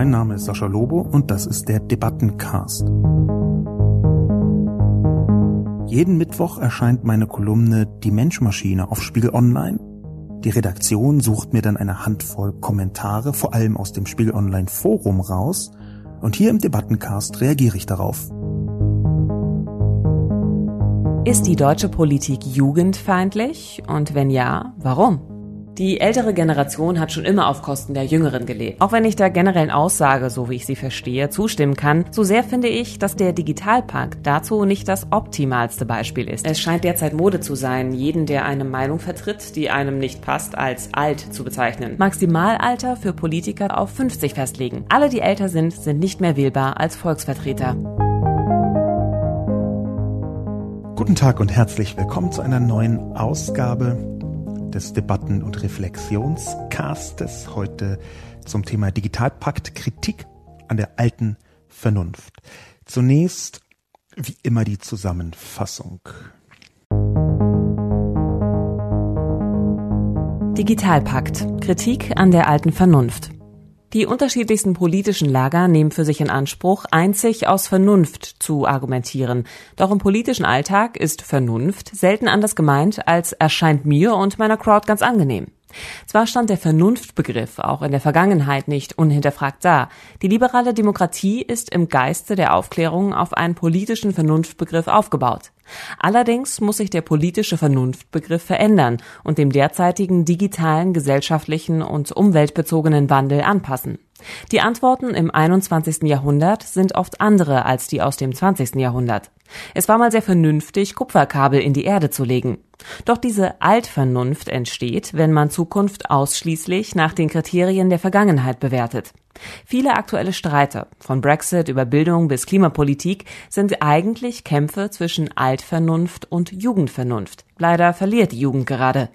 mein Name ist Sascha Lobo und das ist der Debattencast. Jeden Mittwoch erscheint meine Kolumne Die Menschmaschine auf Spiegel Online. Die Redaktion sucht mir dann eine Handvoll Kommentare, vor allem aus dem Spiegel Online Forum raus, und hier im Debattencast reagiere ich darauf. Ist die deutsche Politik jugendfeindlich? Und wenn ja, warum? Die ältere Generation hat schon immer auf Kosten der Jüngeren gelebt. Auch wenn ich der generellen Aussage, so wie ich sie verstehe, zustimmen kann, so sehr finde ich, dass der Digitalpakt dazu nicht das optimalste Beispiel ist. Es scheint derzeit Mode zu sein, jeden, der eine Meinung vertritt, die einem nicht passt, als alt zu bezeichnen. Maximalalter für Politiker auf 50 festlegen. Alle, die älter sind, sind nicht mehr wählbar als Volksvertreter. Guten Tag und herzlich willkommen zu einer neuen Ausgabe des Debatten- und Reflexionscastes heute zum Thema Digitalpakt Kritik an der alten Vernunft. Zunächst wie immer die Zusammenfassung. Digitalpakt Kritik an der alten Vernunft. Die unterschiedlichsten politischen Lager nehmen für sich in Anspruch, einzig aus Vernunft zu argumentieren. Doch im politischen Alltag ist Vernunft selten anders gemeint als erscheint mir und meiner Crowd ganz angenehm. Zwar stand der Vernunftbegriff auch in der Vergangenheit nicht unhinterfragt da. Die liberale Demokratie ist im Geiste der Aufklärung auf einen politischen Vernunftbegriff aufgebaut. Allerdings muss sich der politische Vernunftbegriff verändern und dem derzeitigen digitalen, gesellschaftlichen und umweltbezogenen Wandel anpassen. Die Antworten im 21. Jahrhundert sind oft andere als die aus dem 20. Jahrhundert. Es war mal sehr vernünftig, Kupferkabel in die Erde zu legen. Doch diese Altvernunft entsteht, wenn man Zukunft ausschließlich nach den Kriterien der Vergangenheit bewertet. Viele aktuelle Streite, von Brexit über Bildung bis Klimapolitik, sind eigentlich Kämpfe zwischen Altvernunft und Jugendvernunft. Leider verliert die Jugend gerade.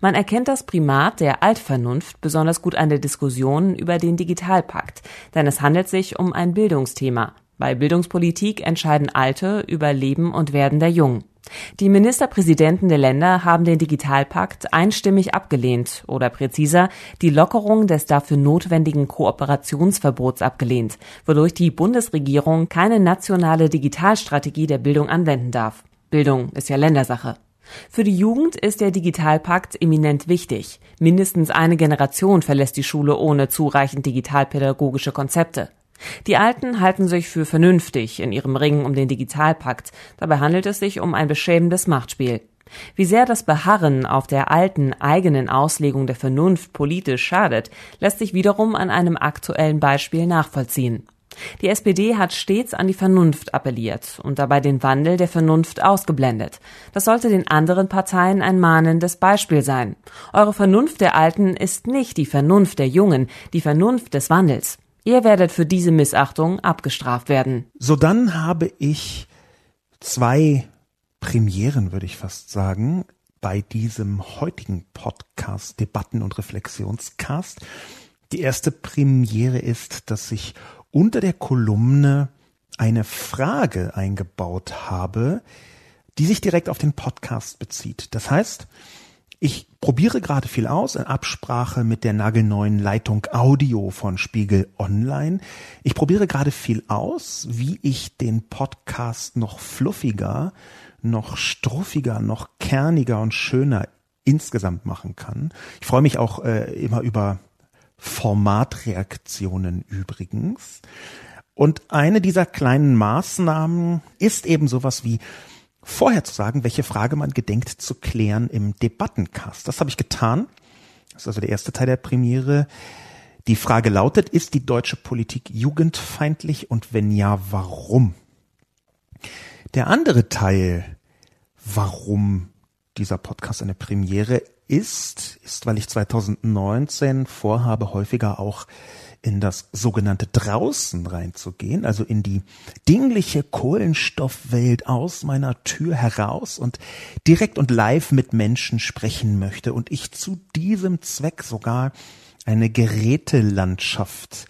Man erkennt das Primat der Altvernunft besonders gut an der Diskussion über den Digitalpakt, denn es handelt sich um ein Bildungsthema. Bei Bildungspolitik entscheiden Alte über Leben und Werden der Jungen. Die Ministerpräsidenten der Länder haben den Digitalpakt einstimmig abgelehnt oder präziser die Lockerung des dafür notwendigen Kooperationsverbots abgelehnt, wodurch die Bundesregierung keine nationale Digitalstrategie der Bildung anwenden darf. Bildung ist ja Ländersache. Für die Jugend ist der Digitalpakt eminent wichtig. Mindestens eine Generation verlässt die Schule ohne zureichend digitalpädagogische Konzepte. Die Alten halten sich für vernünftig in ihrem Ringen um den Digitalpakt. Dabei handelt es sich um ein beschämendes Machtspiel. Wie sehr das Beharren auf der alten eigenen Auslegung der Vernunft politisch schadet, lässt sich wiederum an einem aktuellen Beispiel nachvollziehen. Die SPD hat stets an die Vernunft appelliert und dabei den Wandel der Vernunft ausgeblendet. Das sollte den anderen Parteien ein mahnendes Beispiel sein. Eure Vernunft der Alten ist nicht die Vernunft der Jungen, die Vernunft des Wandels. Ihr werdet für diese Missachtung abgestraft werden. So dann habe ich zwei Premieren, würde ich fast sagen, bei diesem heutigen Podcast Debatten und Reflexionscast. Die erste Premiere ist, dass ich unter der Kolumne eine Frage eingebaut habe, die sich direkt auf den Podcast bezieht. Das heißt, ich probiere gerade viel aus in Absprache mit der nagelneuen Leitung Audio von Spiegel Online. Ich probiere gerade viel aus, wie ich den Podcast noch fluffiger, noch struffiger, noch kerniger und schöner insgesamt machen kann. Ich freue mich auch äh, immer über Formatreaktionen übrigens. Und eine dieser kleinen Maßnahmen ist eben sowas wie vorher zu sagen, welche Frage man gedenkt zu klären im Debattencast. Das habe ich getan. Das ist also der erste Teil der Premiere. Die Frage lautet, ist die deutsche Politik jugendfeindlich und wenn ja, warum? Der andere Teil, warum dieser Podcast eine Premiere ist, ist, weil ich 2019 vorhabe, häufiger auch in das sogenannte Draußen reinzugehen, also in die dingliche Kohlenstoffwelt aus meiner Tür heraus und direkt und live mit Menschen sprechen möchte und ich zu diesem Zweck sogar eine Gerätelandschaft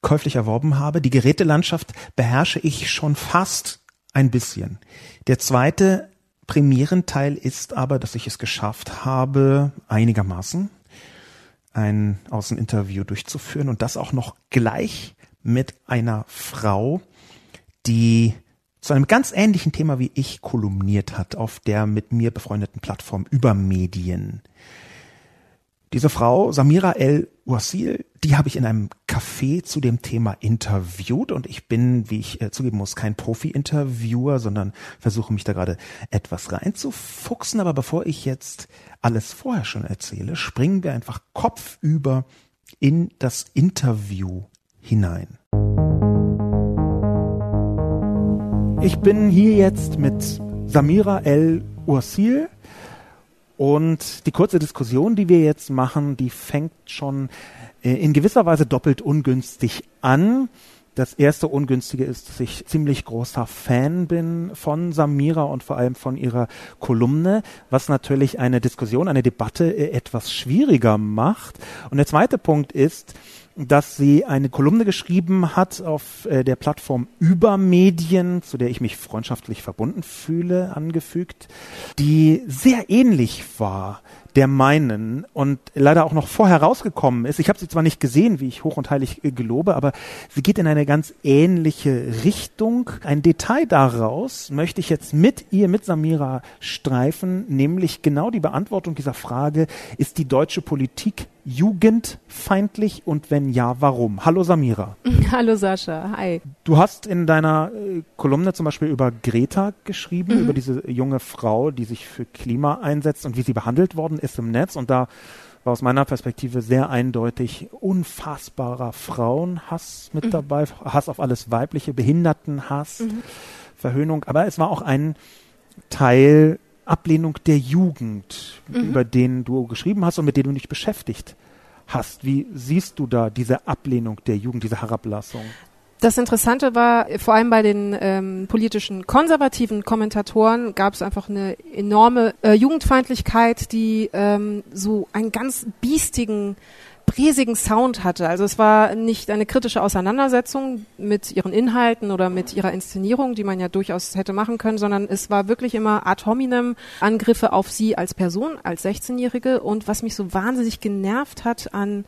käuflich erworben habe. Die Gerätelandschaft beherrsche ich schon fast ein bisschen. Der zweite Premierenteil ist aber, dass ich es geschafft habe, einigermaßen ein Außeninterview durchzuführen und das auch noch gleich mit einer Frau, die zu einem ganz ähnlichen Thema wie ich kolumniert hat auf der mit mir befreundeten Plattform über Medien. Diese Frau, Samira El Ursil, die habe ich in einem Café zu dem Thema interviewt und ich bin, wie ich äh, zugeben muss, kein Profi-Interviewer, sondern versuche mich da gerade etwas reinzufuchsen. Aber bevor ich jetzt alles vorher schon erzähle, springen wir einfach kopfüber in das Interview hinein. Ich bin hier jetzt mit Samira El Ursil und die kurze Diskussion, die wir jetzt machen, die fängt schon äh, in gewisser Weise doppelt ungünstig an. Das erste Ungünstige ist, dass ich ziemlich großer Fan bin von Samira und vor allem von ihrer Kolumne, was natürlich eine Diskussion, eine Debatte äh, etwas schwieriger macht. Und der zweite Punkt ist, dass sie eine Kolumne geschrieben hat auf äh, der Plattform Übermedien, zu der ich mich freundschaftlich verbunden fühle, angefügt, die sehr ähnlich war der meinen und leider auch noch vorher rausgekommen ist. Ich habe sie zwar nicht gesehen, wie ich hoch und heilig äh, gelobe, aber sie geht in eine ganz ähnliche Richtung. Ein Detail daraus möchte ich jetzt mit ihr, mit Samira streifen, nämlich genau die Beantwortung dieser Frage, ist die deutsche Politik jugendfeindlich und wenn ja, warum? Hallo Samira. Hallo Sascha, hi. Du hast in deiner äh, Kolumne zum Beispiel über Greta geschrieben, mhm. über diese junge Frau, die sich für Klima einsetzt und wie sie behandelt worden ist im Netz und da war aus meiner Perspektive sehr eindeutig unfassbarer Frauenhass mit mhm. dabei, Hass auf alles Weibliche, Behindertenhass, mhm. Verhöhnung, aber es war auch ein Teil Ablehnung der Jugend, mhm. über den du geschrieben hast und mit denen du dich beschäftigt hast. Wie siehst du da diese Ablehnung der Jugend, diese Herablassung? Das Interessante war, vor allem bei den ähm, politischen konservativen Kommentatoren gab es einfach eine enorme äh, Jugendfeindlichkeit, die ähm, so einen ganz biestigen riesigen Sound hatte. Also es war nicht eine kritische Auseinandersetzung mit ihren Inhalten oder mit ihrer Inszenierung, die man ja durchaus hätte machen können, sondern es war wirklich immer ad hominem Angriffe auf sie als Person, als 16-Jährige. Und was mich so wahnsinnig genervt hat an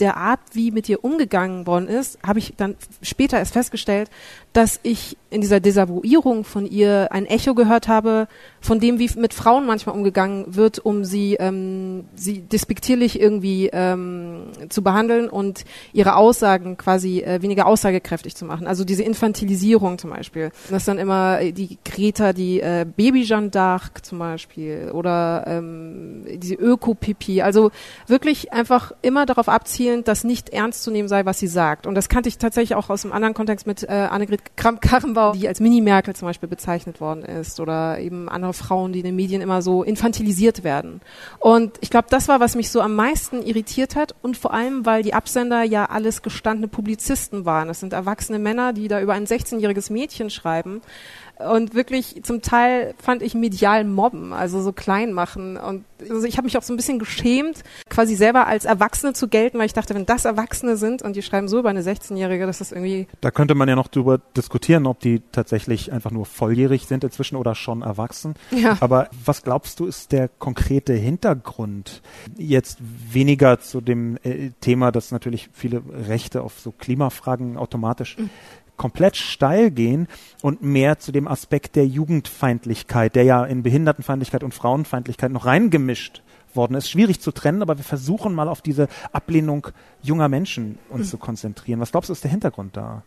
der Art, wie mit ihr umgegangen worden ist, habe ich dann später erst festgestellt, dass ich in dieser Desavouierung von ihr ein Echo gehört habe, von dem, wie mit Frauen manchmal umgegangen wird, um sie, ähm, sie despektierlich irgendwie ähm, zu behandeln und ihre Aussagen quasi äh, weniger aussagekräftig zu machen. Also diese Infantilisierung zum Beispiel. Das ist dann immer die Greta, die äh, Baby Jeanne d'Arc zum Beispiel oder ähm, diese Öko-Pipi. Also wirklich einfach immer darauf abzielend, dass nicht ernst zu nehmen sei, was sie sagt. Und das kannte ich tatsächlich auch aus einem anderen Kontext mit äh, Annegret Kramp-Karrenbauer, die als Mini-Merkel zum Beispiel bezeichnet worden ist oder eben andere Frauen, die in den Medien immer so infantilisiert werden. Und ich glaube, das war, was mich so am meisten irritiert hat und vor allem, weil die Absender ja alles gestandene Publizisten waren. Das sind erwachsene Männer, die da über ein 16-jähriges Mädchen schreiben und wirklich zum Teil fand ich medial mobben, also so klein machen. Und also ich habe mich auch so ein bisschen geschämt, quasi selber als Erwachsene zu gelten, weil ich dachte, wenn das Erwachsene sind und die schreiben so über eine 16-Jährige, das ist irgendwie. Da könnte man ja noch drüber diskutieren, ob die tatsächlich einfach nur volljährig sind inzwischen oder schon erwachsen. Ja. Aber was glaubst du, ist der konkrete Hintergrund? Jetzt weniger zu dem äh, Thema, dass natürlich viele Rechte auf so Klimafragen automatisch mhm komplett steil gehen und mehr zu dem Aspekt der Jugendfeindlichkeit, der ja in Behindertenfeindlichkeit und Frauenfeindlichkeit noch reingemischt worden ist. Schwierig zu trennen, aber wir versuchen mal auf diese Ablehnung junger Menschen uns mhm. zu konzentrieren. Was glaubst du, ist der Hintergrund da?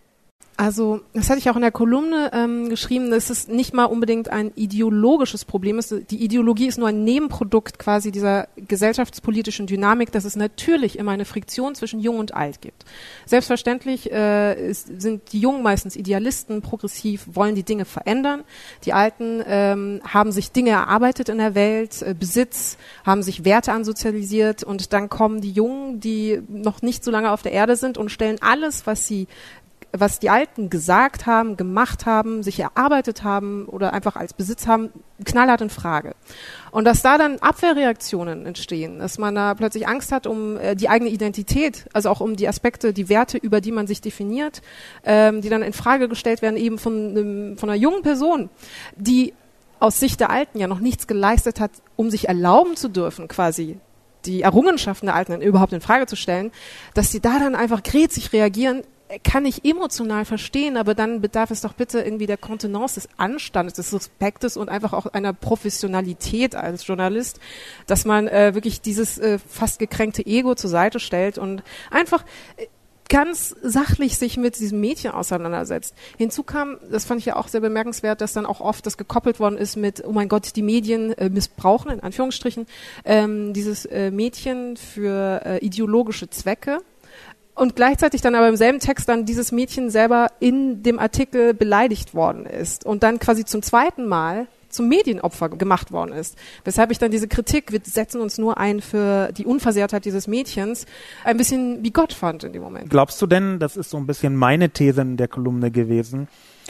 Also, das hatte ich auch in der Kolumne ähm, geschrieben, dass es nicht mal unbedingt ein ideologisches Problem ist. Die Ideologie ist nur ein Nebenprodukt quasi dieser gesellschaftspolitischen Dynamik, dass es natürlich immer eine Friktion zwischen Jung und Alt gibt. Selbstverständlich äh, ist, sind die Jungen meistens Idealisten, progressiv, wollen die Dinge verändern. Die Alten ähm, haben sich Dinge erarbeitet in der Welt, äh, Besitz, haben sich Werte ansozialisiert und dann kommen die Jungen, die noch nicht so lange auf der Erde sind und stellen alles, was sie was die Alten gesagt haben, gemacht haben, sich erarbeitet haben oder einfach als Besitz haben, knallhart in Frage. Und dass da dann Abwehrreaktionen entstehen, dass man da plötzlich Angst hat um äh, die eigene Identität, also auch um die Aspekte, die Werte, über die man sich definiert, ähm, die dann in Frage gestellt werden eben von, einem, von einer jungen Person, die aus Sicht der Alten ja noch nichts geleistet hat, um sich erlauben zu dürfen, quasi die Errungenschaften der Alten überhaupt in Frage zu stellen, dass die da dann einfach grätzig reagieren, kann ich emotional verstehen, aber dann bedarf es doch bitte irgendwie der Kontenance des Anstandes, des Respektes und einfach auch einer Professionalität als Journalist, dass man äh, wirklich dieses äh, fast gekränkte Ego zur Seite stellt und einfach äh, ganz sachlich sich mit diesem Mädchen auseinandersetzt. Hinzu kam, das fand ich ja auch sehr bemerkenswert, dass dann auch oft das gekoppelt worden ist mit, oh mein Gott, die Medien äh, missbrauchen, in Anführungsstrichen, ähm, dieses äh, Mädchen für äh, ideologische Zwecke. Und gleichzeitig dann aber im selben Text dann dieses Mädchen selber in dem Artikel beleidigt worden ist und dann quasi zum zweiten Mal zum Medienopfer gemacht worden ist. Weshalb ich dann diese Kritik, wir setzen uns nur ein für die Unversehrtheit dieses Mädchens, ein bisschen wie Gott fand in dem Moment. Glaubst du denn, das ist so ein bisschen meine These in der Kolumne gewesen,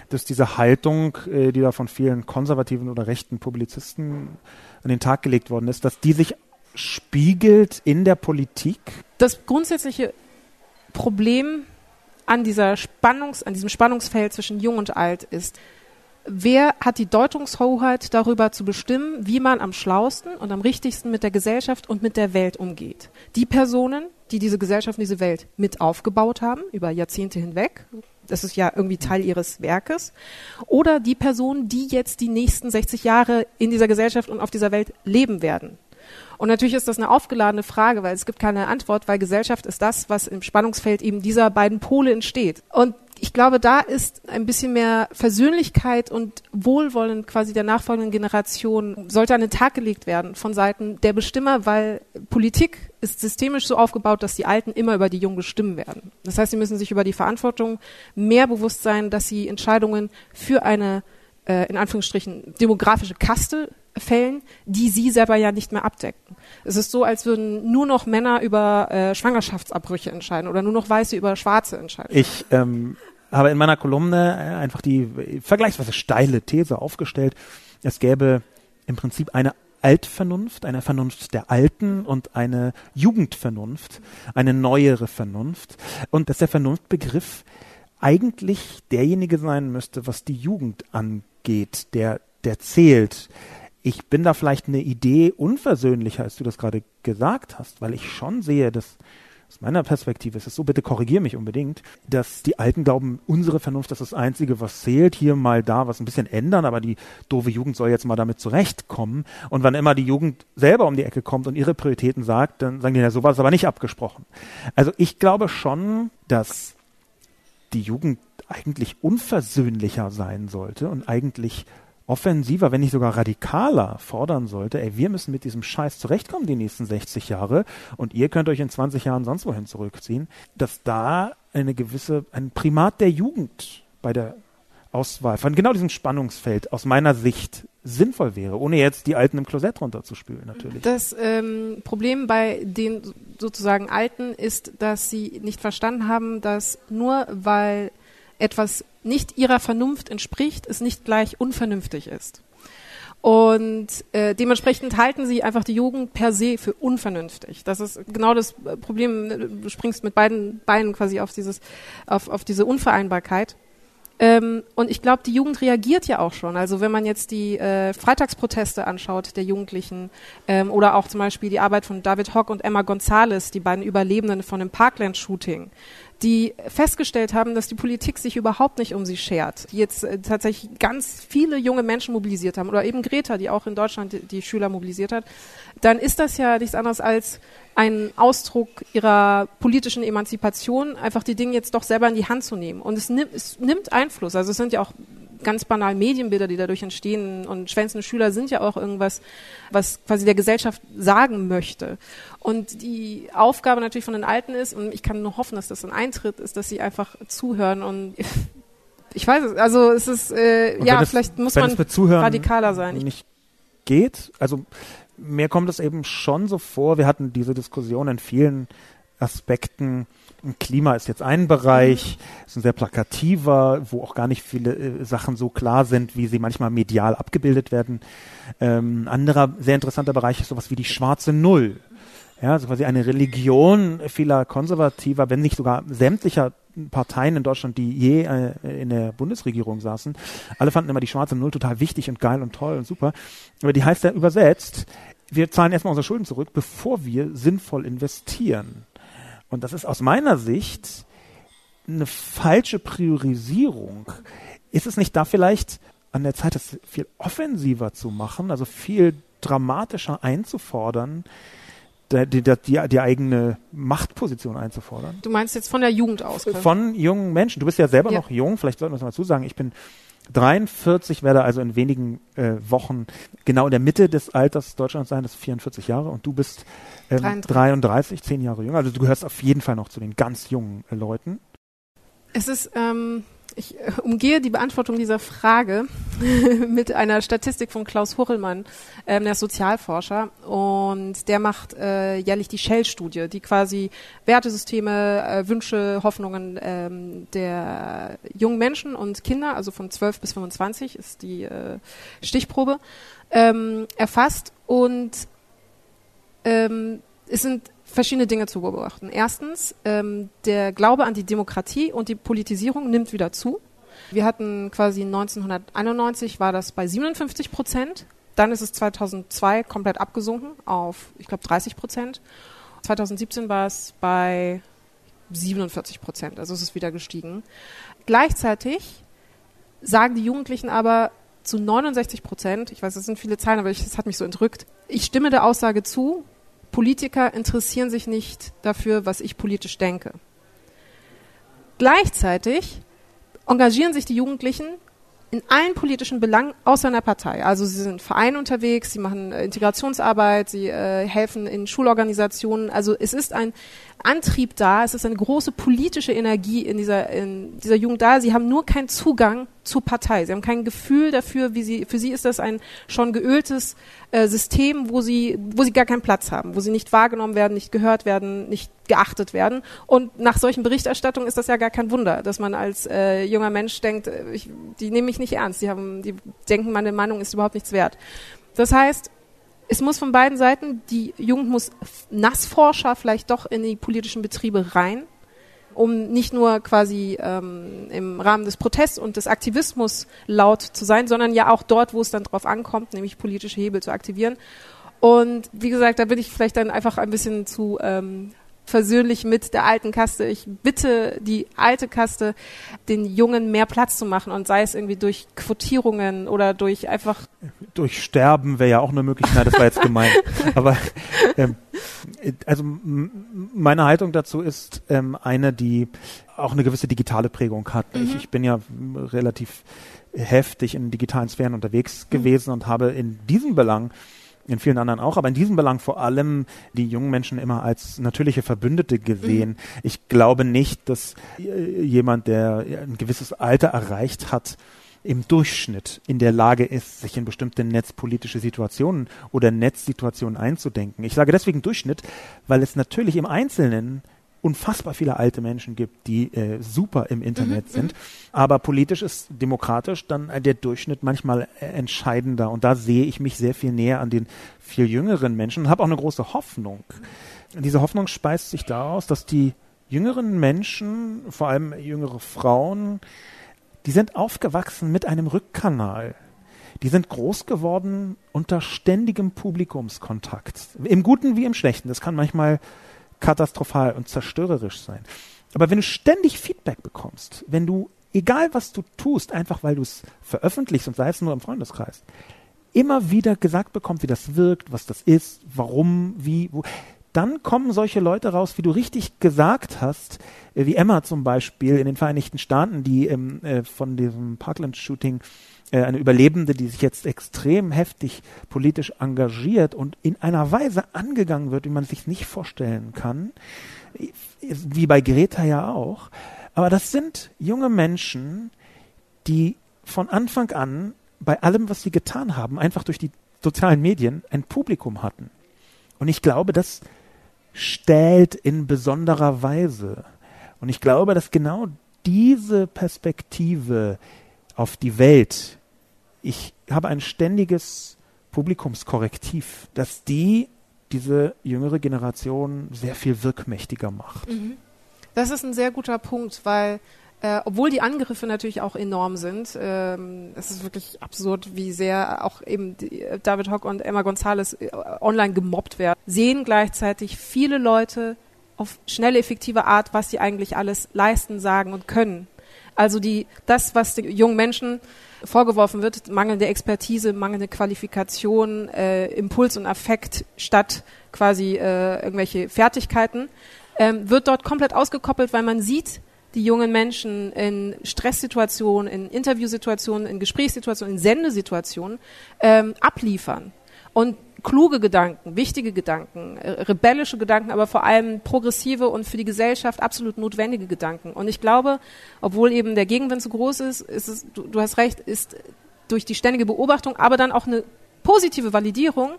dass diese Haltung, äh, die da von vielen konservativen oder rechten Publizisten an den Tag gelegt worden ist, dass die sich spiegelt in der Politik? Das grundsätzliche Problem an dieser Spannungs, an diesem Spannungsfeld zwischen Jung und Alt ist, wer hat die Deutungshoheit darüber zu bestimmen, wie man am schlausten und am richtigsten mit der Gesellschaft und mit der Welt umgeht? Die Personen, die diese Gesellschaft und diese Welt mit aufgebaut haben, über Jahrzehnte hinweg, das ist ja irgendwie Teil ihres Werkes, oder die Personen, die jetzt die nächsten 60 Jahre in dieser Gesellschaft und auf dieser Welt leben werden. Und natürlich ist das eine aufgeladene Frage, weil es gibt keine Antwort, weil Gesellschaft ist das, was im Spannungsfeld eben dieser beiden Pole entsteht. Und ich glaube, da ist ein bisschen mehr Versöhnlichkeit und Wohlwollen quasi der nachfolgenden Generation sollte an den Tag gelegt werden von Seiten der Bestimmer, weil Politik ist systemisch so aufgebaut, dass die Alten immer über die Jungen bestimmen werden. Das heißt, sie müssen sich über die Verantwortung mehr bewusst sein, dass sie Entscheidungen für eine äh, in Anführungsstrichen demografische Kaste fällen, die sie selber ja nicht mehr abdecken. Es ist so, als würden nur noch Männer über äh, Schwangerschaftsabbrüche entscheiden oder nur noch Weiße über Schwarze entscheiden. Ich ähm, habe in meiner Kolumne äh, einfach die vergleichsweise steile These aufgestellt, es gäbe im Prinzip eine Altvernunft, eine Vernunft der Alten und eine Jugendvernunft, eine neuere Vernunft und dass der Vernunftbegriff eigentlich derjenige sein müsste, was die Jugend angeht, der, der zählt. Ich bin da vielleicht eine Idee unversöhnlicher, als du das gerade gesagt hast, weil ich schon sehe, dass aus meiner Perspektive ist es so, bitte korrigier mich unbedingt, dass die Alten glauben, unsere Vernunft ist das Einzige, was zählt, hier mal da was ein bisschen ändern, aber die doofe Jugend soll jetzt mal damit zurechtkommen. Und wann immer die Jugend selber um die Ecke kommt und ihre Prioritäten sagt, dann sagen die, ja, sowas aber nicht abgesprochen. Also ich glaube schon, dass die Jugend eigentlich unversöhnlicher sein sollte und eigentlich offensiver, wenn nicht sogar radikaler fordern sollte, ey, wir müssen mit diesem Scheiß zurechtkommen die nächsten 60 Jahre und ihr könnt euch in 20 Jahren sonst wohin zurückziehen, dass da eine gewisse, ein Primat der Jugend bei der Auswahl von genau diesem Spannungsfeld aus meiner Sicht sinnvoll wäre, ohne jetzt die Alten im Klosett runterzuspülen, natürlich. Das ähm, Problem bei den sozusagen Alten ist, dass sie nicht verstanden haben, dass nur weil etwas nicht ihrer Vernunft entspricht, es nicht gleich unvernünftig ist. Und äh, dementsprechend halten sie einfach die Jugend per se für unvernünftig. Das ist genau das Problem. Du springst mit beiden Beinen quasi auf dieses, auf, auf diese Unvereinbarkeit. Ähm, und ich glaube, die Jugend reagiert ja auch schon. Also wenn man jetzt die äh, Freitagsproteste anschaut der Jugendlichen ähm, oder auch zum Beispiel die Arbeit von David Hock und Emma Gonzalez, die beiden Überlebenden von dem Parkland-Shooting, die festgestellt haben, dass die Politik sich überhaupt nicht um sie schert, die jetzt äh, tatsächlich ganz viele junge Menschen mobilisiert haben oder eben Greta, die auch in Deutschland die, die Schüler mobilisiert hat, dann ist das ja nichts anderes als ein Ausdruck ihrer politischen Emanzipation, einfach die Dinge jetzt doch selber in die Hand zu nehmen. Und es nimmt, es nimmt Einfluss. Also es sind ja auch ganz banal Medienbilder, die dadurch entstehen. Und schwänzende Schüler sind ja auch irgendwas, was quasi der Gesellschaft sagen möchte. Und die Aufgabe natürlich von den Alten ist, und ich kann nur hoffen, dass das ein Eintritt ist, dass sie einfach zuhören und ich weiß es, also es ist, äh, ja, es, vielleicht muss man radikaler sein. Nicht geht, also mir kommt es eben schon so vor, wir hatten diese Diskussion in vielen Aspekten Klima ist jetzt ein Bereich, ist ein sehr plakativer, wo auch gar nicht viele äh, Sachen so klar sind, wie sie manchmal medial abgebildet werden. Ähm, anderer sehr interessanter Bereich ist sowas wie die schwarze Null. Ja, also quasi eine Religion vieler konservativer, wenn nicht sogar sämtlicher Parteien in Deutschland, die je äh, in der Bundesregierung saßen, alle fanden immer die schwarze Null total wichtig und geil und toll und super. Aber die heißt ja übersetzt, wir zahlen erstmal unsere Schulden zurück, bevor wir sinnvoll investieren. Und das ist aus meiner Sicht eine falsche Priorisierung. Ist es nicht da vielleicht an der Zeit, das viel offensiver zu machen, also viel dramatischer einzufordern, die, die, die, die, eigene Machtposition einzufordern. Du meinst jetzt von der Jugend aus? Von jungen Menschen. Du bist ja selber ja. noch jung, vielleicht sollten wir es mal zusagen. Ich bin 43, werde also in wenigen äh, Wochen genau in der Mitte des Alters Deutschlands sein, das ist 44 Jahre, und du bist ähm, 33. 33, zehn Jahre jünger. Also du gehörst auf jeden Fall noch zu den ganz jungen äh, Leuten. Es ist, ähm, ich äh, umgehe die Beantwortung dieser Frage mit einer Statistik von Klaus Huchelmann, ähm, der ist Sozialforscher und der macht äh, jährlich die Shell-Studie, die quasi Wertesysteme, äh, Wünsche, Hoffnungen ähm, der jungen Menschen und Kinder, also von 12 bis 25 ist die äh, Stichprobe, ähm, erfasst. Und ähm, es sind verschiedene Dinge zu beobachten. Erstens, ähm, der Glaube an die Demokratie und die Politisierung nimmt wieder zu. Wir hatten quasi 1991 war das bei 57 Prozent. Dann ist es 2002 komplett abgesunken auf, ich glaube, 30 Prozent. 2017 war es bei 47 Prozent, also es ist wieder gestiegen. Gleichzeitig sagen die Jugendlichen aber zu 69 Prozent, ich weiß, das sind viele Zahlen, aber es hat mich so entrückt, ich stimme der Aussage zu, Politiker interessieren sich nicht dafür, was ich politisch denke. Gleichzeitig engagieren sich die Jugendlichen in allen politischen Belangen außer einer Partei. Also sie sind Verein unterwegs, sie machen äh, Integrationsarbeit, sie äh, helfen in Schulorganisationen. Also es ist ein Antrieb da, es ist eine große politische Energie in dieser, in dieser Jugend da. Sie haben nur keinen Zugang zur Partei. Sie haben kein Gefühl dafür, wie sie, für sie ist das ein schon geöltes äh, System, wo sie, wo sie gar keinen Platz haben, wo sie nicht wahrgenommen werden, nicht gehört werden, nicht geachtet werden. Und nach solchen Berichterstattungen ist das ja gar kein Wunder, dass man als äh, junger Mensch denkt, äh, ich, die nehme ich nicht ernst, die haben, die denken, meine Meinung ist überhaupt nichts wert. Das heißt, es muss von beiden Seiten, die Jugend muss Nassforscher vielleicht doch in die politischen Betriebe rein, um nicht nur quasi ähm, im Rahmen des Protests und des Aktivismus laut zu sein, sondern ja auch dort, wo es dann drauf ankommt, nämlich politische Hebel zu aktivieren. Und wie gesagt, da bin ich vielleicht dann einfach ein bisschen zu ähm, versöhnlich mit der alten Kaste. Ich bitte die alte Kaste, den Jungen mehr Platz zu machen und sei es irgendwie durch Quotierungen oder durch einfach. Durch Sterben wäre ja auch eine Möglichkeit, das war jetzt gemeint. Aber ähm, also meine Haltung dazu ist ähm, eine, die auch eine gewisse digitale Prägung hat. Mhm. Ich, ich bin ja relativ heftig in digitalen Sphären unterwegs mhm. gewesen und habe in diesem Belang in vielen anderen auch, aber in diesem Belang vor allem die jungen Menschen immer als natürliche Verbündete gesehen. Mhm. Ich glaube nicht, dass äh, jemand, der ein gewisses Alter erreicht hat, im Durchschnitt in der Lage ist, sich in bestimmte netzpolitische Situationen oder Netzsituationen einzudenken. Ich sage deswegen Durchschnitt, weil es natürlich im Einzelnen unfassbar viele alte Menschen gibt, die äh, super im Internet mhm, sind. Mhm. Aber politisch ist demokratisch dann äh, der Durchschnitt manchmal äh, entscheidender. Und da sehe ich mich sehr viel näher an den viel jüngeren Menschen und habe auch eine große Hoffnung. Und diese Hoffnung speist sich daraus, dass die jüngeren Menschen, vor allem jüngere Frauen, die sind aufgewachsen mit einem Rückkanal. Die sind groß geworden unter ständigem Publikumskontakt. Im Guten wie im Schlechten. Das kann manchmal katastrophal und zerstörerisch sein. Aber wenn du ständig Feedback bekommst, wenn du, egal was du tust, einfach weil du es veröffentlichst und sei es nur im Freundeskreis, immer wieder gesagt bekommst, wie das wirkt, was das ist, warum, wie, wo, dann kommen solche Leute raus, wie du richtig gesagt hast, äh, wie Emma zum Beispiel in den Vereinigten Staaten, die ähm, äh, von diesem Parkland-Shooting äh, eine Überlebende, die sich jetzt extrem heftig politisch engagiert und in einer Weise angegangen wird, wie man sich nicht vorstellen kann, wie bei Greta ja auch. Aber das sind junge Menschen, die von Anfang an bei allem, was sie getan haben, einfach durch die sozialen Medien ein Publikum hatten. Und ich glaube, das stählt in besonderer Weise. Und ich glaube, dass genau diese Perspektive auf die Welt, ich habe ein ständiges Publikumskorrektiv, dass die diese jüngere Generation sehr viel wirkmächtiger macht. Mhm. Das ist ein sehr guter Punkt, weil Äh, obwohl die Angriffe natürlich auch enorm sind. Ähm, es ist wirklich absurd, wie sehr auch eben die, äh, David Hock und Emma Gonzalez äh, online gemobbt werden. Sehen gleichzeitig viele Leute auf schnelle, effektive Art, was sie eigentlich alles leisten, sagen und können. Also die, das, was den jungen Menschen vorgeworfen wird, mangelnde Expertise, mangelnde Qualifikation, äh, Impuls und Affekt statt quasi äh, irgendwelche Fertigkeiten, ähm, wird dort komplett ausgekoppelt, weil man sieht, die jungen Menschen in Stresssituationen, in Interviewsituationen, in Gesprächssituationen, in Sendesituationen ähm, abliefern. Und kluge Gedanken, wichtige Gedanken, äh, rebellische Gedanken, aber vor allem progressive und für die Gesellschaft absolut notwendige Gedanken. Und ich glaube, obwohl eben der Gegenwind so groß ist, ist es, du, du hast recht, ist durch die ständige Beobachtung, aber dann auch eine positive Validierung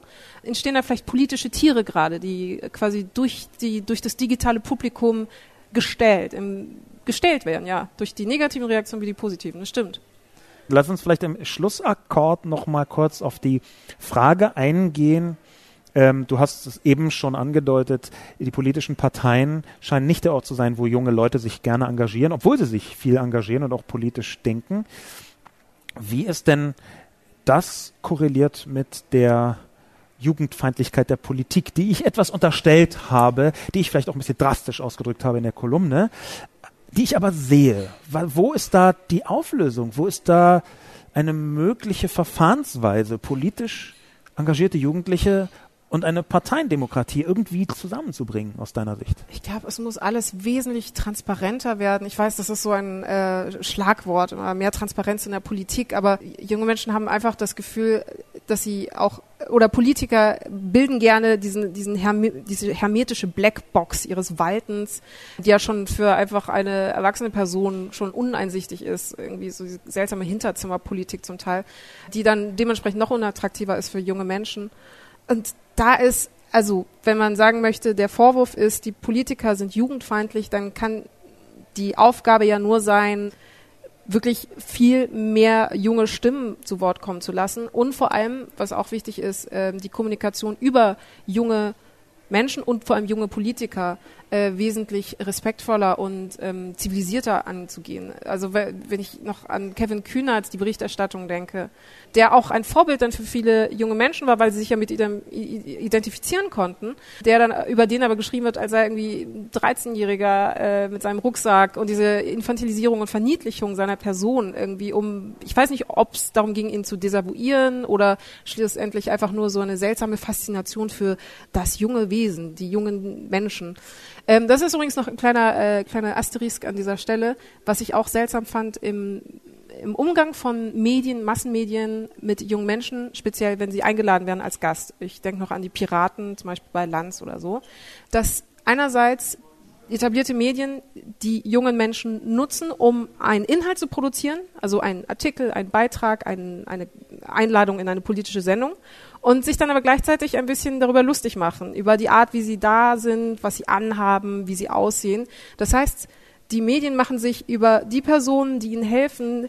entstehen da vielleicht politische Tiere gerade, die quasi durch die durch das digitale Publikum gestellt im gestellt werden, ja, durch die negativen Reaktionen wie die positiven. Das stimmt. Lass uns vielleicht im Schlussakkord noch mal kurz auf die Frage eingehen. Ähm, du hast es eben schon angedeutet, die politischen Parteien scheinen nicht der Ort zu sein, wo junge Leute sich gerne engagieren, obwohl sie sich viel engagieren und auch politisch denken. Wie ist denn das korreliert mit der Jugendfeindlichkeit der Politik, die ich etwas unterstellt habe, die ich vielleicht auch ein bisschen drastisch ausgedrückt habe in der Kolumne die ich aber sehe. Wo ist da die Auflösung? Wo ist da eine mögliche Verfahrensweise, politisch engagierte Jugendliche und eine Parteiendemokratie irgendwie zusammenzubringen aus deiner Sicht? Ich glaube, es muss alles wesentlich transparenter werden. Ich weiß, das ist so ein äh, Schlagwort, mehr Transparenz in der Politik, aber junge Menschen haben einfach das Gefühl, dass sie auch oder Politiker bilden gerne diesen, diesen Herme, diese hermetische Blackbox ihres Waltens, die ja schon für einfach eine erwachsene Person schon uneinsichtig ist, irgendwie so seltsame Hinterzimmerpolitik zum Teil, die dann dementsprechend noch unattraktiver ist für junge Menschen. Und da ist, also wenn man sagen möchte, der Vorwurf ist, die Politiker sind jugendfeindlich, dann kann die Aufgabe ja nur sein, wirklich viel mehr junge Stimmen zu Wort kommen zu lassen und vor allem, was auch wichtig ist, ähm, die Kommunikation über junge Menschen und vor allem junge Politiker äh, wesentlich respektvoller und ähm, zivilisierter anzugehen. Also wenn ich noch an Kevin Kühnert, die Berichterstattung denke, der auch ein Vorbild dann für viele junge Menschen war, weil sie sich ja mit ihm identifizieren konnten, der dann über den aber geschrieben wird, als er irgendwie 13-Jähriger äh, mit seinem Rucksack und diese Infantilisierung und Verniedlichung seiner Person irgendwie um, ich weiß nicht, ob es darum ging, ihn zu desavouieren oder schlussendlich einfach nur so eine seltsame Faszination für das junge Wesen, die jungen Menschen. Ähm, das ist übrigens noch ein kleiner, äh, kleiner Asterisk an dieser Stelle, was ich auch seltsam fand im, im Umgang von Medien, Massenmedien mit jungen Menschen, speziell wenn sie eingeladen werden als Gast. Ich denke noch an die Piraten, zum Beispiel bei Lanz oder so, dass einerseits etablierte Medien die jungen Menschen nutzen, um einen Inhalt zu produzieren, also einen Artikel, einen Beitrag, ein, eine Einladung in eine politische Sendung und sich dann aber gleichzeitig ein bisschen darüber lustig machen, über die Art, wie sie da sind, was sie anhaben, wie sie aussehen. Das heißt, die Medien machen sich über die Personen, die ihnen helfen,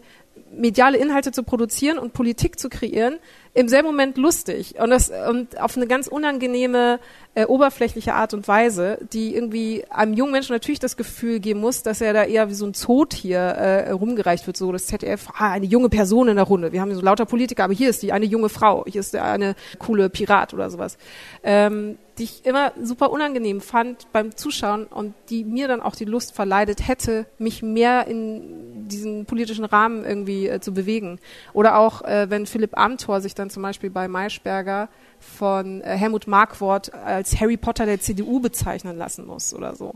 mediale Inhalte zu produzieren und Politik zu kreieren, im selben Moment lustig und das und auf eine ganz unangenehme äh, oberflächliche Art und Weise, die irgendwie einem jungen Menschen natürlich das Gefühl geben muss, dass er da eher wie so ein Zot hier äh, rumgereicht wird, so das ZDF, ah, eine junge Person in der Runde. Wir haben hier so lauter Politiker, aber hier ist die eine junge Frau, hier ist der eine coole Pirat oder sowas. Ähm, die ich immer super unangenehm fand beim Zuschauen und die mir dann auch die Lust verleidet hätte, mich mehr in diesen politischen Rahmen irgendwie äh, zu bewegen. Oder auch, äh, wenn Philipp Amthor sich dann zum Beispiel bei Maischberger von äh, Helmut Markwort als Harry Potter der CDU bezeichnen lassen muss oder so.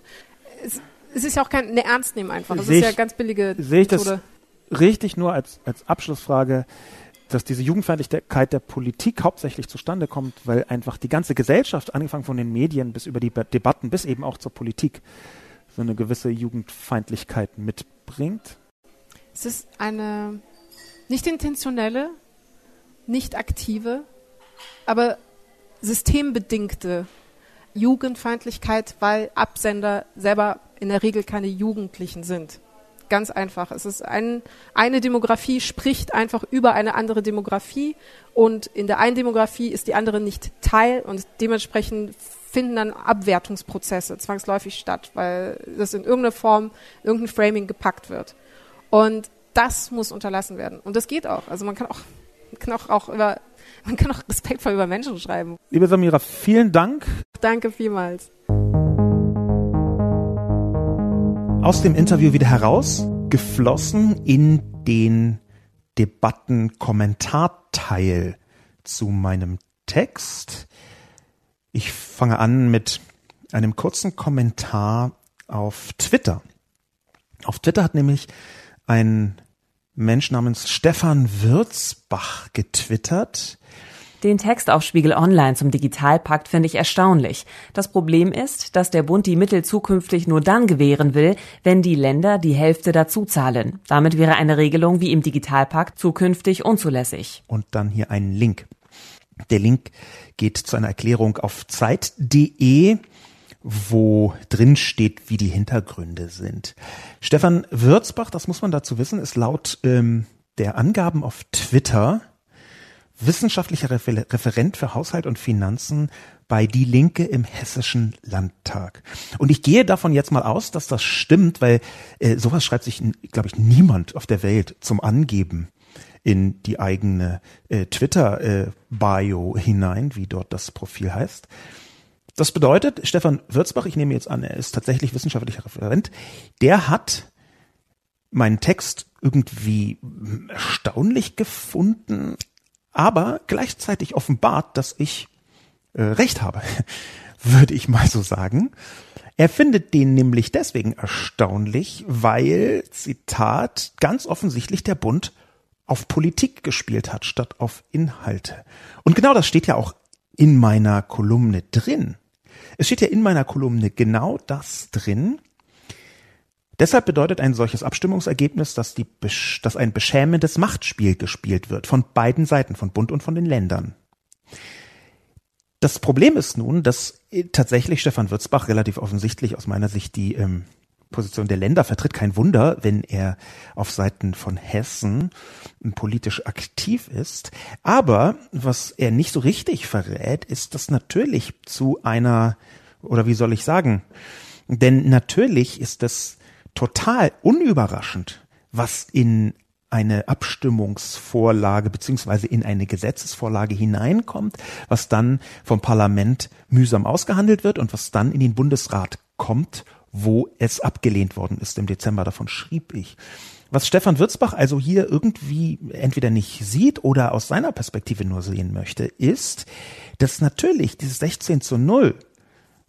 Es, es ist ja auch kein ne, Ernst nehmen einfach. Das seh ist ja ganz billige Sehe ich das richtig nur als, als Abschlussfrage, dass diese Jugendfeindlichkeit der Politik hauptsächlich zustande kommt, weil einfach die ganze Gesellschaft, angefangen von den Medien bis über die Debatten bis eben auch zur Politik, so eine gewisse Jugendfeindlichkeit mitbringt? Es ist eine nicht intentionelle, nicht aktive, aber systembedingte Jugendfeindlichkeit, weil Absender selber in der Regel keine Jugendlichen sind. Ganz einfach. Es ist ein, eine Demografie spricht einfach über eine andere Demografie und in der einen Demografie ist die andere nicht Teil und dementsprechend finden dann Abwertungsprozesse zwangsläufig statt, weil das in irgendeiner Form, irgendein Framing gepackt wird. Und das muss unterlassen werden. Und das geht auch. Also man kann auch, kann auch, auch über, man kann auch respektvoll über Menschen schreiben. Liebe Samira, vielen Dank. Danke vielmals. Aus dem Interview wieder herausgeflossen in den Debattenkommentarteil zu meinem Text. Ich fange an mit einem kurzen Kommentar auf Twitter. Auf Twitter hat nämlich ein Mensch namens Stefan Würzbach getwittert. Den Text auf Spiegel Online zum Digitalpakt finde ich erstaunlich. Das Problem ist, dass der Bund die Mittel zukünftig nur dann gewähren will, wenn die Länder die Hälfte dazu zahlen. Damit wäre eine Regelung wie im Digitalpakt zukünftig unzulässig. Und dann hier ein Link. Der Link geht zu einer Erklärung auf Zeit.de, wo drin steht, wie die Hintergründe sind. Stefan Würzbach, das muss man dazu wissen, ist laut ähm, der Angaben auf Twitter wissenschaftlicher Referent für Haushalt und Finanzen bei Die Linke im Hessischen Landtag. Und ich gehe davon jetzt mal aus, dass das stimmt, weil äh, sowas schreibt sich, glaube ich, niemand auf der Welt zum Angeben in die eigene äh, Twitter-Bio äh, hinein, wie dort das Profil heißt. Das bedeutet, Stefan Würzbach, ich nehme jetzt an, er ist tatsächlich wissenschaftlicher Referent, der hat meinen Text irgendwie erstaunlich gefunden, aber gleichzeitig offenbart, dass ich äh, recht habe, würde ich mal so sagen. Er findet den nämlich deswegen erstaunlich, weil, Zitat, ganz offensichtlich der Bund auf Politik gespielt hat, statt auf Inhalte. Und genau das steht ja auch in meiner Kolumne drin. Es steht ja in meiner Kolumne genau das drin. Deshalb bedeutet ein solches Abstimmungsergebnis, dass, die, dass ein beschämendes Machtspiel gespielt wird von beiden Seiten, von Bund und von den Ländern. Das Problem ist nun, dass tatsächlich Stefan Würzbach relativ offensichtlich aus meiner Sicht die ähm, Position der Länder vertritt. Kein Wunder, wenn er auf Seiten von Hessen politisch aktiv ist. Aber was er nicht so richtig verrät, ist, dass natürlich zu einer, oder wie soll ich sagen, denn natürlich ist es total unüberraschend, was in eine Abstimmungsvorlage beziehungsweise in eine Gesetzesvorlage hineinkommt, was dann vom Parlament mühsam ausgehandelt wird und was dann in den Bundesrat kommt wo es abgelehnt worden ist im Dezember. Davon schrieb ich. Was Stefan Würzbach also hier irgendwie entweder nicht sieht oder aus seiner Perspektive nur sehen möchte, ist, dass natürlich dieses 16 zu 0,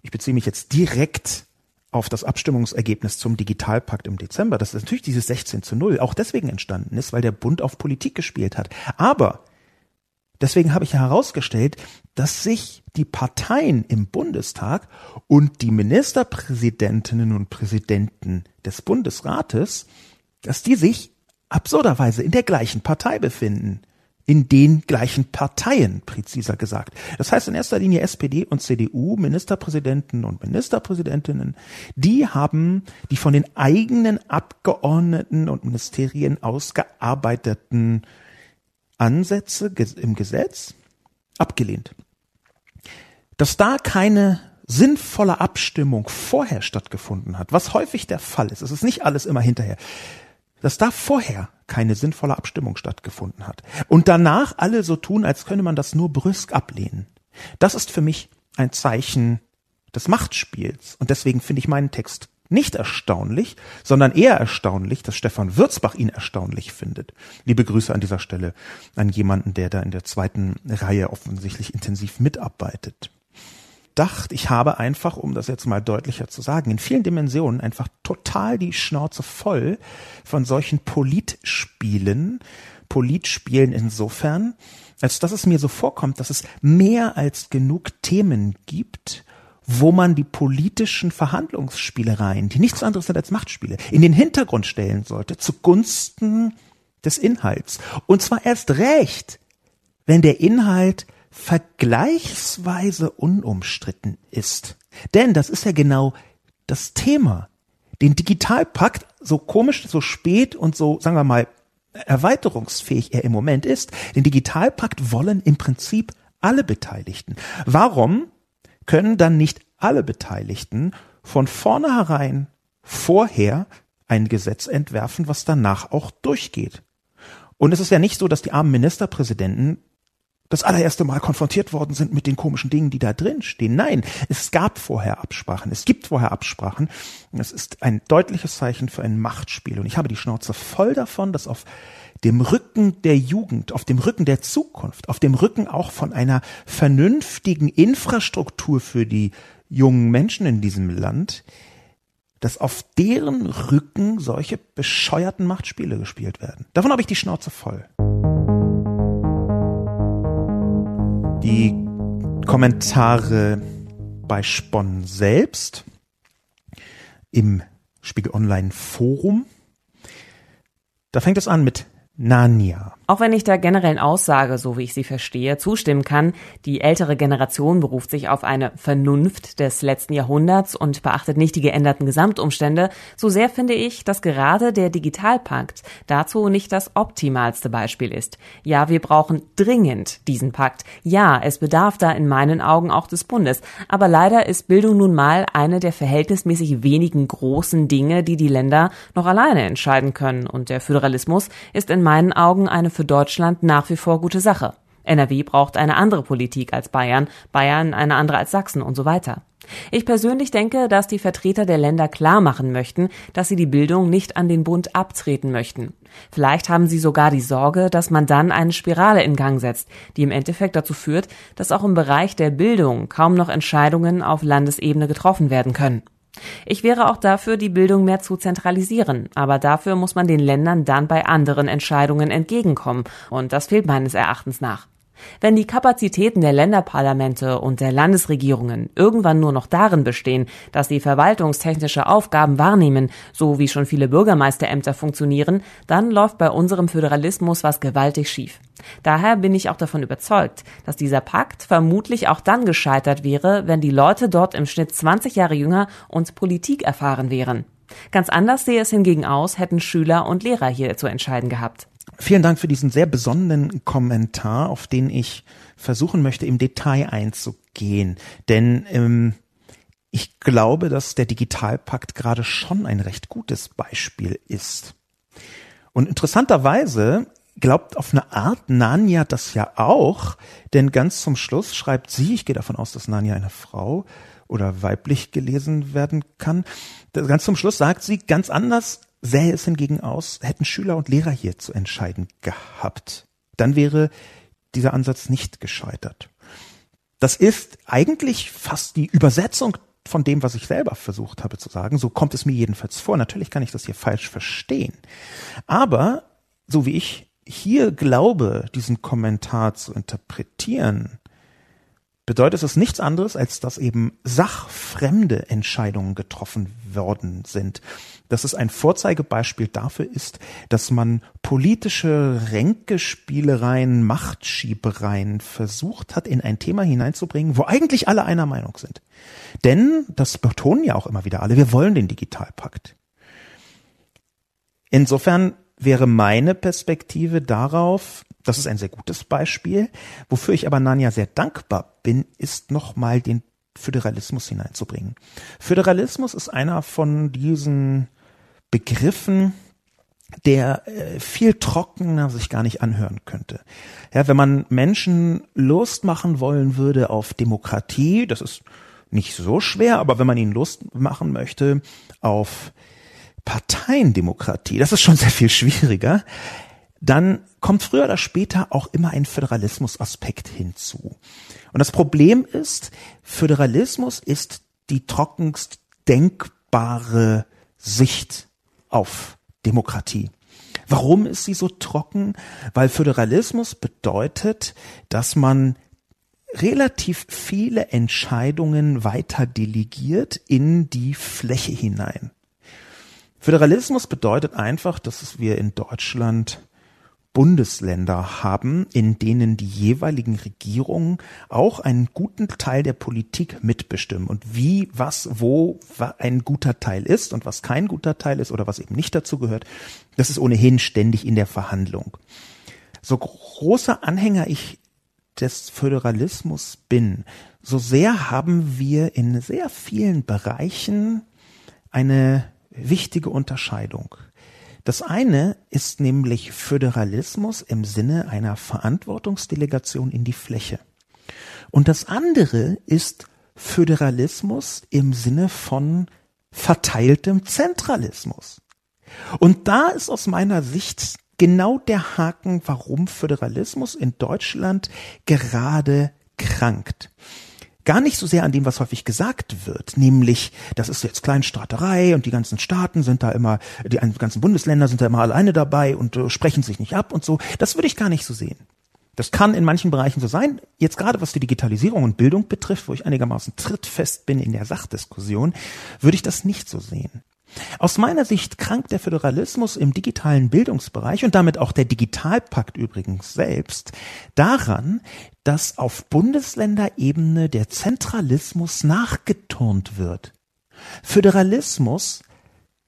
ich beziehe mich jetzt direkt auf das Abstimmungsergebnis zum Digitalpakt im Dezember, dass natürlich dieses 16 zu 0 auch deswegen entstanden ist, weil der Bund auf Politik gespielt hat. Aber Deswegen habe ich herausgestellt, dass sich die Parteien im Bundestag und die Ministerpräsidentinnen und Präsidenten des Bundesrates, dass die sich absurderweise in der gleichen Partei befinden. In den gleichen Parteien, präziser gesagt. Das heißt in erster Linie SPD und CDU, Ministerpräsidenten und Ministerpräsidentinnen, die haben die von den eigenen Abgeordneten und Ministerien ausgearbeiteten Ansätze im Gesetz abgelehnt. Dass da keine sinnvolle Abstimmung vorher stattgefunden hat, was häufig der Fall ist, es ist nicht alles immer hinterher, dass da vorher keine sinnvolle Abstimmung stattgefunden hat und danach alle so tun, als könne man das nur brüsk ablehnen. Das ist für mich ein Zeichen des Machtspiels und deswegen finde ich meinen Text nicht erstaunlich, sondern eher erstaunlich, dass Stefan Würzbach ihn erstaunlich findet. Liebe Grüße an dieser Stelle an jemanden, der da in der zweiten Reihe offensichtlich intensiv mitarbeitet. Dacht, ich habe einfach, um das jetzt mal deutlicher zu sagen, in vielen Dimensionen einfach total die Schnauze voll von solchen Politspielen, Politspielen insofern, als dass es mir so vorkommt, dass es mehr als genug Themen gibt, wo man die politischen Verhandlungsspielereien, die nichts anderes sind als Machtspiele, in den Hintergrund stellen sollte, zugunsten des Inhalts. Und zwar erst recht, wenn der Inhalt vergleichsweise unumstritten ist. Denn das ist ja genau das Thema. den Digitalpakt, so komisch, so spät und so, sagen wir mal, erweiterungsfähig er im Moment ist, den Digitalpakt wollen im Prinzip alle Beteiligten. Warum können dann nicht alle Beteiligten von vornherein vorher ein Gesetz entwerfen, was danach auch durchgeht? Und es ist ja nicht so, dass die armen Ministerpräsidenten das allererste Mal konfrontiert worden sind mit den komischen Dingen, die da drin stehen. Nein, es gab vorher Absprachen. Es gibt vorher Absprachen. Es ist ein deutliches Zeichen für ein Machtspiel. Und ich habe die Schnauze voll davon, dass auf dem Rücken der Jugend, auf dem Rücken der Zukunft, auf dem Rücken auch von einer vernünftigen Infrastruktur für die jungen Menschen in diesem Land, dass auf deren Rücken solche bescheuerten Machtspiele gespielt werden. Davon habe ich die Schnauze voll. Die Kommentare bei Spon selbst im Spiegel Online Forum. Da fängt es an mit Narnia. Auch wenn ich der generellen Aussage, so wie ich sie verstehe, zustimmen kann, die ältere Generation beruft sich auf eine Vernunft des letzten Jahrhunderts und beachtet nicht die geänderten Gesamtumstände, so sehr finde ich, dass gerade der Digitalpakt dazu nicht das optimalste Beispiel ist. Ja, wir brauchen dringend diesen Pakt. Ja, es bedarf da in meinen Augen auch des Bundes. Aber leider ist Bildung nun mal eine der verhältnismäßig wenigen großen Dinge, die die Länder noch alleine entscheiden können. Und der Föderalismus ist in meinen Augen eine für Deutschland nach wie vor gute Sache. NRW braucht eine andere Politik als Bayern, Bayern eine andere als Sachsen und so weiter. Ich persönlich denke, dass die Vertreter der Länder klar machen möchten, dass sie die Bildung nicht an den Bund abtreten möchten. Vielleicht haben sie sogar die Sorge, dass man dann eine Spirale in Gang setzt, die im Endeffekt dazu führt, dass auch im Bereich der Bildung kaum noch Entscheidungen auf Landesebene getroffen werden können. Ich wäre auch dafür, die Bildung mehr zu zentralisieren, aber dafür muss man den Ländern dann bei anderen Entscheidungen entgegenkommen, und das fehlt meines Erachtens nach. Wenn die Kapazitäten der Länderparlamente und der Landesregierungen irgendwann nur noch darin bestehen, dass sie verwaltungstechnische Aufgaben wahrnehmen, so wie schon viele Bürgermeisterämter funktionieren, dann läuft bei unserem Föderalismus was gewaltig schief. Daher bin ich auch davon überzeugt, dass dieser Pakt vermutlich auch dann gescheitert wäre, wenn die Leute dort im Schnitt 20 Jahre jünger und Politik erfahren wären. Ganz anders sehe es hingegen aus, hätten Schüler und Lehrer hier zu entscheiden gehabt. Vielen Dank für diesen sehr besonnenen Kommentar, auf den ich versuchen möchte, im Detail einzugehen. Denn ähm, ich glaube, dass der Digitalpakt gerade schon ein recht gutes Beispiel ist. Und interessanterweise glaubt auf eine Art Nanya das ja auch, denn ganz zum Schluss schreibt sie, ich gehe davon aus, dass Nanya eine Frau oder weiblich gelesen werden kann, ganz zum Schluss sagt sie ganz anders sähe es hingegen aus, hätten Schüler und Lehrer hier zu entscheiden gehabt. Dann wäre dieser Ansatz nicht gescheitert. Das ist eigentlich fast die Übersetzung von dem, was ich selber versucht habe zu sagen. So kommt es mir jedenfalls vor. Natürlich kann ich das hier falsch verstehen. Aber so wie ich hier glaube, diesen Kommentar zu interpretieren, bedeutet es nichts anderes, als dass eben sachfremde Entscheidungen getroffen worden sind. Dass es ein Vorzeigebeispiel dafür ist, dass man politische Ränkespielereien, Machtschiebereien versucht hat, in ein Thema hineinzubringen, wo eigentlich alle einer Meinung sind. Denn, das betonen ja auch immer wieder alle, wir wollen den Digitalpakt. Insofern wäre meine Perspektive darauf, das ist ein sehr gutes Beispiel. Wofür ich aber Nanja sehr dankbar bin, ist nochmal den Föderalismus hineinzubringen. Föderalismus ist einer von diesen Begriffen, der äh, viel trockener sich gar nicht anhören könnte. Ja, wenn man Menschen Lust machen wollen würde auf Demokratie, das ist nicht so schwer, aber wenn man ihnen Lust machen möchte auf Parteiendemokratie, das ist schon sehr viel schwieriger, dann kommt früher oder später auch immer ein Föderalismusaspekt hinzu. Und das Problem ist, Föderalismus ist die trockenst denkbare Sicht auf Demokratie. Warum ist sie so trocken? Weil Föderalismus bedeutet, dass man relativ viele Entscheidungen weiter delegiert in die Fläche hinein. Föderalismus bedeutet einfach, dass wir in Deutschland Bundesländer haben, in denen die jeweiligen Regierungen auch einen guten Teil der Politik mitbestimmen und wie, was, wo ein guter Teil ist und was kein guter Teil ist oder was eben nicht dazu gehört, das ist ohnehin ständig in der Verhandlung. So großer Anhänger ich des Föderalismus bin, so sehr haben wir in sehr vielen Bereichen eine wichtige Unterscheidung. Das eine ist nämlich Föderalismus im Sinne einer Verantwortungsdelegation in die Fläche. Und das andere ist Föderalismus im Sinne von verteiltem Zentralismus. Und da ist aus meiner Sicht genau der Haken, warum Föderalismus in Deutschland gerade krankt gar nicht so sehr an dem, was häufig gesagt wird, nämlich, das ist jetzt Kleinstaaterei und die ganzen Staaten sind da immer, die ganzen Bundesländer sind da immer alleine dabei und äh, sprechen sich nicht ab und so. Das würde ich gar nicht so sehen. Das kann in manchen Bereichen so sein. Jetzt gerade was die Digitalisierung und Bildung betrifft, wo ich einigermaßen trittfest bin in der Sachdiskussion, würde ich das nicht so sehen. Aus meiner Sicht krankt der Föderalismus im digitalen Bildungsbereich und damit auch der Digitalpakt übrigens selbst daran, dass auf Bundesländerebene der Zentralismus nachgeturnt wird. Föderalismus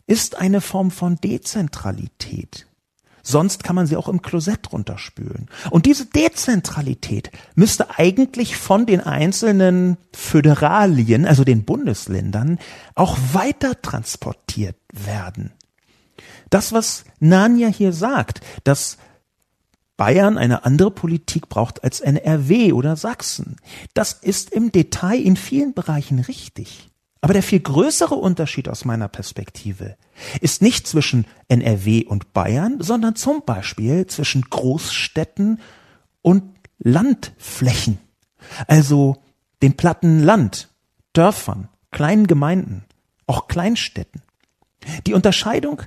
ist eine Form von Dezentralität. Sonst kann man sie auch im Klosett runterspülen. Und diese Dezentralität müsste eigentlich von den einzelnen Föderalien, also den Bundesländern, auch weiter transportiert werden. Das, was Nanja hier sagt, dass Bayern eine andere Politik braucht als NRW oder Sachsen, das ist im Detail in vielen Bereichen richtig. Aber der viel größere Unterschied aus meiner Perspektive ist nicht zwischen NRW und Bayern, sondern zum Beispiel zwischen Großstädten und Landflächen. Also dem platten Land, Dörfern, kleinen Gemeinden, auch Kleinstädten. Die Unterscheidung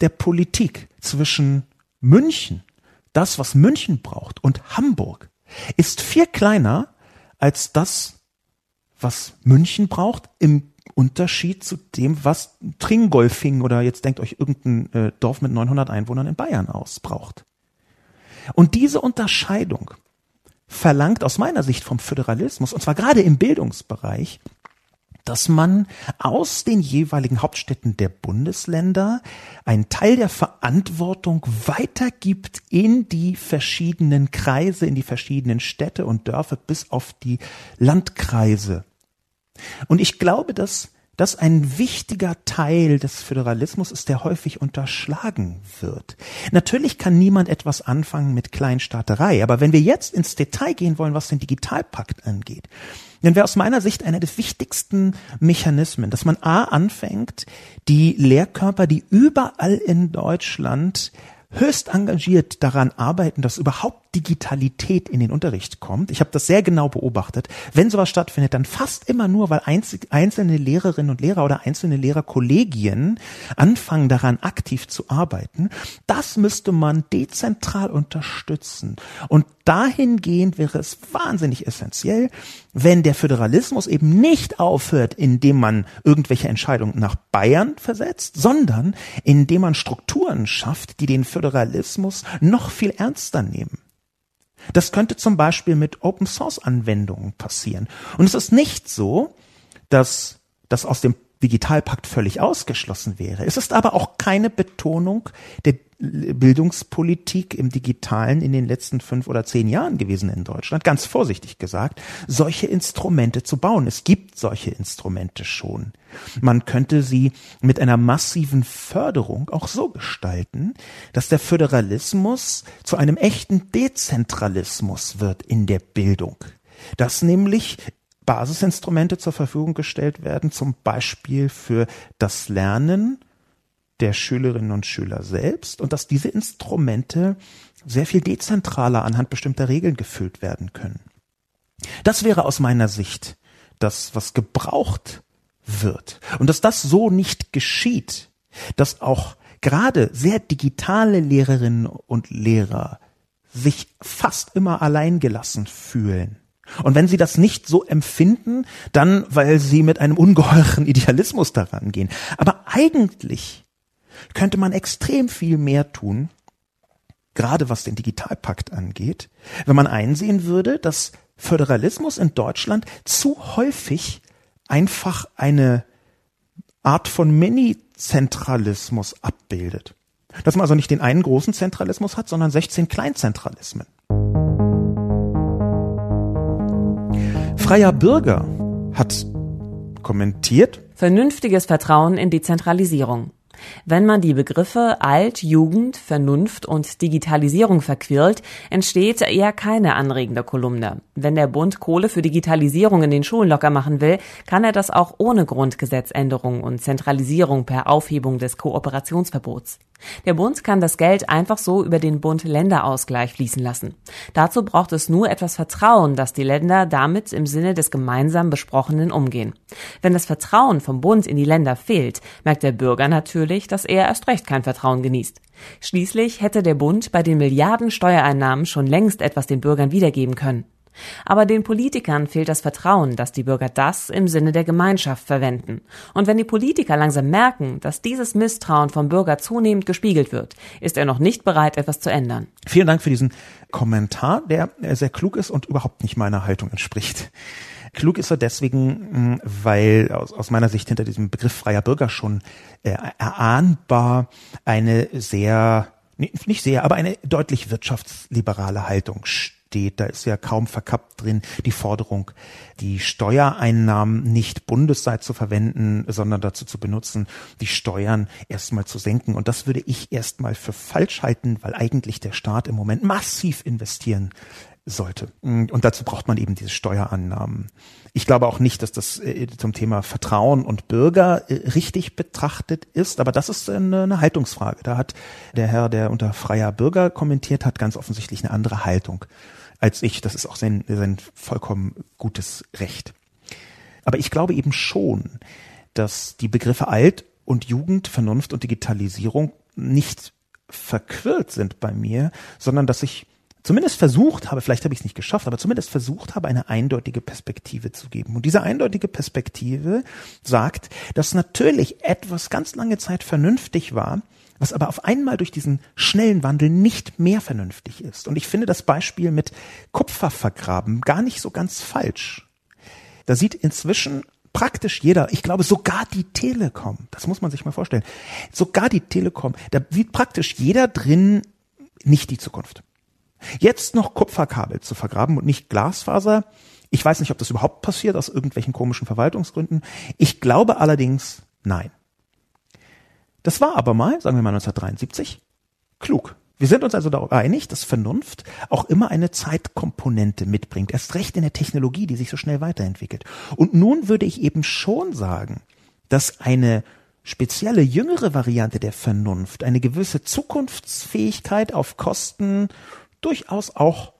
der Politik zwischen München, das, was München braucht, und Hamburg ist viel kleiner als das, was München braucht im Unterschied zu dem, was Tringolfing oder jetzt denkt euch irgendein äh, Dorf mit 900 Einwohnern in Bayern aus braucht. Und diese Unterscheidung verlangt aus meiner Sicht vom Föderalismus, und zwar gerade im Bildungsbereich, dass man aus den jeweiligen Hauptstädten der Bundesländer einen Teil der Verantwortung weitergibt in die verschiedenen Kreise, in die verschiedenen Städte und Dörfer bis auf die Landkreise und ich glaube, dass das ein wichtiger Teil des Föderalismus ist, der häufig unterschlagen wird. Natürlich kann niemand etwas anfangen mit Kleinstaaterei, aber wenn wir jetzt ins Detail gehen wollen, was den Digitalpakt angeht, dann wäre aus meiner Sicht einer der wichtigsten Mechanismen, dass man A anfängt, die Lehrkörper, die überall in Deutschland höchst engagiert daran arbeiten, dass überhaupt Digitalität in den Unterricht kommt. Ich habe das sehr genau beobachtet. Wenn sowas stattfindet, dann fast immer nur, weil einzelne Lehrerinnen und Lehrer oder einzelne Lehrerkollegien anfangen daran aktiv zu arbeiten. Das müsste man dezentral unterstützen. Und dahingehend wäre es wahnsinnig essentiell, wenn der Föderalismus eben nicht aufhört, indem man irgendwelche Entscheidungen nach Bayern versetzt, sondern indem man Strukturen schafft, die den Föderalismus noch viel ernster nehmen. Das könnte zum Beispiel mit Open Source Anwendungen passieren. Und es ist nicht so, dass das aus dem Digitalpakt völlig ausgeschlossen wäre. Es ist aber auch keine Betonung der Bildungspolitik im Digitalen in den letzten fünf oder zehn Jahren gewesen in Deutschland, ganz vorsichtig gesagt, solche Instrumente zu bauen. Es gibt solche Instrumente schon. Man könnte sie mit einer massiven Förderung auch so gestalten, dass der Föderalismus zu einem echten Dezentralismus wird in der Bildung. Dass nämlich Basisinstrumente zur Verfügung gestellt werden, zum Beispiel für das Lernen der Schülerinnen und Schüler selbst und dass diese Instrumente sehr viel dezentraler anhand bestimmter Regeln gefüllt werden können. Das wäre aus meiner Sicht das, was gebraucht wird. Und dass das so nicht geschieht, dass auch gerade sehr digitale Lehrerinnen und Lehrer sich fast immer alleingelassen fühlen. Und wenn sie das nicht so empfinden, dann weil sie mit einem ungeheuren Idealismus daran gehen. Aber eigentlich könnte man extrem viel mehr tun, gerade was den Digitalpakt angeht, wenn man einsehen würde, dass Föderalismus in Deutschland zu häufig einfach eine Art von Mini-Zentralismus abbildet. Dass man also nicht den einen großen Zentralismus hat, sondern 16 Kleinzentralismen. Freier Bürger hat kommentiert. Vernünftiges Vertrauen in die Zentralisierung. Wenn man die Begriffe Alt, Jugend, Vernunft und Digitalisierung verquirlt, entsteht eher keine anregende Kolumne. Wenn der Bund Kohle für Digitalisierung in den Schulen locker machen will, kann er das auch ohne Grundgesetzänderung und Zentralisierung per Aufhebung des Kooperationsverbots. Der Bund kann das Geld einfach so über den Bund-Länder-Ausgleich fließen lassen. Dazu braucht es nur etwas Vertrauen, dass die Länder damit im Sinne des gemeinsam Besprochenen umgehen. Wenn das Vertrauen vom Bund in die Länder fehlt, merkt der Bürger natürlich, dass er erst recht kein Vertrauen genießt. Schließlich hätte der Bund bei den Milliarden Steuereinnahmen schon längst etwas den Bürgern wiedergeben können. Aber den Politikern fehlt das Vertrauen, dass die Bürger das im Sinne der Gemeinschaft verwenden. Und wenn die Politiker langsam merken, dass dieses Misstrauen vom Bürger zunehmend gespiegelt wird, ist er noch nicht bereit, etwas zu ändern. Vielen Dank für diesen Kommentar, der sehr klug ist und überhaupt nicht meiner Haltung entspricht. Klug ist er deswegen, weil aus, aus meiner Sicht hinter diesem Begriff freier Bürger schon äh, erahnbar eine sehr, nicht sehr, aber eine deutlich wirtschaftsliberale Haltung steht steht, da ist ja kaum verkappt drin, die Forderung, die Steuereinnahmen nicht bundesweit zu verwenden, sondern dazu zu benutzen, die Steuern erstmal zu senken. Und das würde ich erstmal für falsch halten, weil eigentlich der Staat im Moment massiv investieren sollte. Und dazu braucht man eben diese Steuerannahmen. Ich glaube auch nicht, dass das äh, zum Thema Vertrauen und Bürger äh, richtig betrachtet ist, aber das ist eine, eine Haltungsfrage. Da hat der Herr, der unter freier Bürger kommentiert hat, ganz offensichtlich eine andere Haltung als ich. Das ist auch sein, sein vollkommen gutes Recht. Aber ich glaube eben schon, dass die Begriffe Alt und Jugend, Vernunft und Digitalisierung nicht verquirlt sind bei mir, sondern dass ich zumindest versucht habe, vielleicht habe ich es nicht geschafft, aber zumindest versucht habe, eine eindeutige Perspektive zu geben. Und diese eindeutige Perspektive sagt, dass natürlich etwas ganz lange Zeit vernünftig war, was aber auf einmal durch diesen schnellen Wandel nicht mehr vernünftig ist. Und ich finde das Beispiel mit Kupfervergraben gar nicht so ganz falsch. Da sieht inzwischen praktisch jeder, ich glaube sogar die Telekom, das muss man sich mal vorstellen, sogar die Telekom, da sieht praktisch jeder drin nicht die Zukunft. Jetzt noch Kupferkabel zu vergraben und nicht Glasfaser, ich weiß nicht, ob das überhaupt passiert aus irgendwelchen komischen Verwaltungsgründen. Ich glaube allerdings nein. Das war aber mal, sagen wir mal 1973, klug. Wir sind uns also darüber einig, dass Vernunft auch immer eine Zeitkomponente mitbringt, erst recht in der Technologie, die sich so schnell weiterentwickelt. Und nun würde ich eben schon sagen, dass eine spezielle jüngere Variante der Vernunft, eine gewisse Zukunftsfähigkeit auf Kosten durchaus auch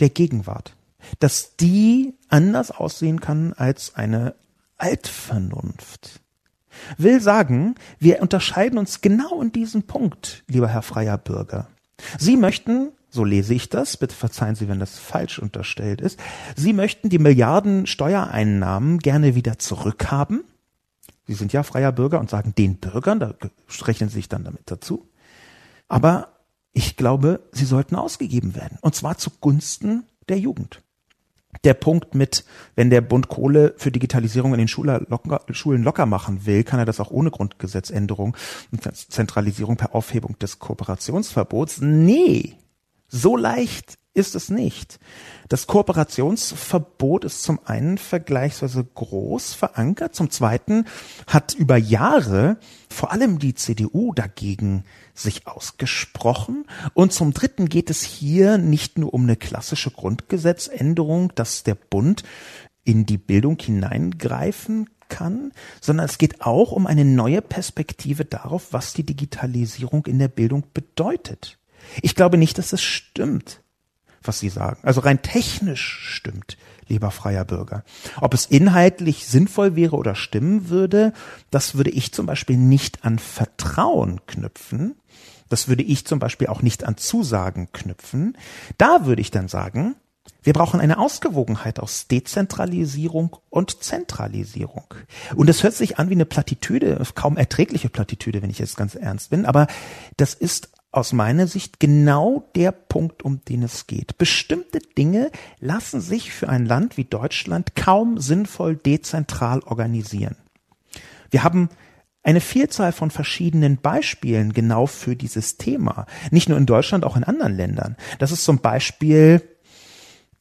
der Gegenwart, dass die anders aussehen kann als eine Altvernunft will sagen, wir unterscheiden uns genau in diesem Punkt, lieber Herr freier Bürger. Sie möchten, so lese ich das, bitte verzeihen Sie, wenn das falsch unterstellt ist, Sie möchten die Milliarden Steuereinnahmen gerne wieder zurückhaben. Sie sind ja freier Bürger und sagen den Bürgern, da rechnen Sie sich dann damit dazu. Aber ich glaube, sie sollten ausgegeben werden. Und zwar zugunsten der Jugend der Punkt mit, wenn der Bund Kohle für Digitalisierung in den locker, Schulen locker machen will, kann er das auch ohne Grundgesetzänderung und Zentralisierung per Aufhebung des Kooperationsverbots. Nee, so leicht ist es nicht. Das Kooperationsverbot ist zum einen vergleichsweise groß verankert, zum zweiten hat über Jahre vor allem die CDU dagegen sich ausgesprochen und zum dritten geht es hier nicht nur um eine klassische Grundgesetzänderung, dass der Bund in die Bildung hineingreifen kann, sondern es geht auch um eine neue Perspektive darauf, was die Digitalisierung in der Bildung bedeutet. Ich glaube nicht, dass es stimmt, was Sie sagen. Also rein technisch stimmt, lieber freier Bürger. Ob es inhaltlich sinnvoll wäre oder stimmen würde, das würde ich zum Beispiel nicht an Vertrauen knüpfen. Das würde ich zum Beispiel auch nicht an Zusagen knüpfen. Da würde ich dann sagen, wir brauchen eine Ausgewogenheit aus Dezentralisierung und Zentralisierung. Und das hört sich an wie eine Plattitüde, kaum erträgliche Plattitüde, wenn ich jetzt ganz ernst bin, aber das ist aus meiner Sicht genau der Punkt, um den es geht. Bestimmte Dinge lassen sich für ein Land wie Deutschland kaum sinnvoll dezentral organisieren. Wir haben eine Vielzahl von verschiedenen Beispielen genau für dieses Thema. Nicht nur in Deutschland, auch in anderen Ländern. Das ist zum Beispiel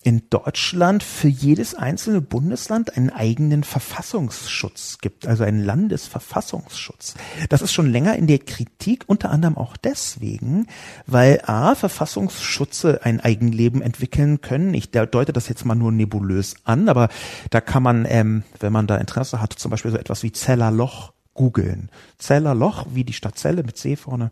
in Deutschland für jedes einzelne Bundesland einen eigenen Verfassungsschutz gibt, also einen Landesverfassungsschutz. Das ist schon länger in der Kritik, unter anderem auch deswegen, weil A, Verfassungsschutze ein Eigenleben entwickeln können. Ich deute das jetzt mal nur nebulös an, aber da kann man, ähm, wenn man da Interesse hat, zum Beispiel so etwas wie Zellerloch googeln. Zellerloch, wie die Stadt Celle mit C vorne.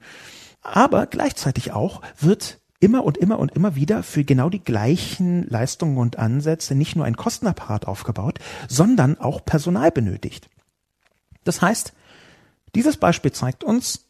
Aber gleichzeitig auch wird immer und immer und immer wieder für genau die gleichen Leistungen und Ansätze nicht nur ein Kostenapparat aufgebaut, sondern auch Personal benötigt. Das heißt, dieses Beispiel zeigt uns,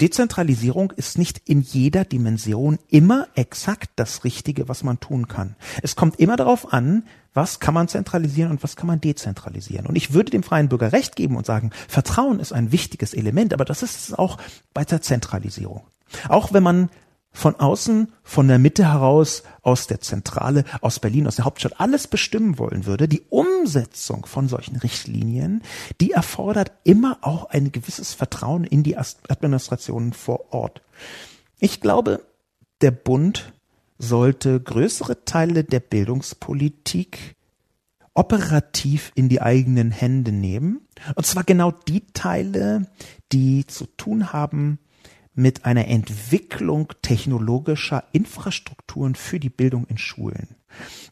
Dezentralisierung ist nicht in jeder Dimension immer exakt das Richtige, was man tun kann. Es kommt immer darauf an, was kann man zentralisieren und was kann man dezentralisieren. Und ich würde dem freien Bürger recht geben und sagen, Vertrauen ist ein wichtiges Element, aber das ist es auch bei der Zentralisierung. Auch wenn man von außen, von der Mitte heraus, aus der Zentrale, aus Berlin, aus der Hauptstadt alles bestimmen wollen würde, die Umsetzung von solchen Richtlinien, die erfordert immer auch ein gewisses Vertrauen in die Administrationen vor Ort. Ich glaube, der Bund sollte größere Teile der Bildungspolitik operativ in die eigenen Hände nehmen. Und zwar genau die Teile, die zu tun haben mit einer Entwicklung technologischer Infrastrukturen für die Bildung in Schulen.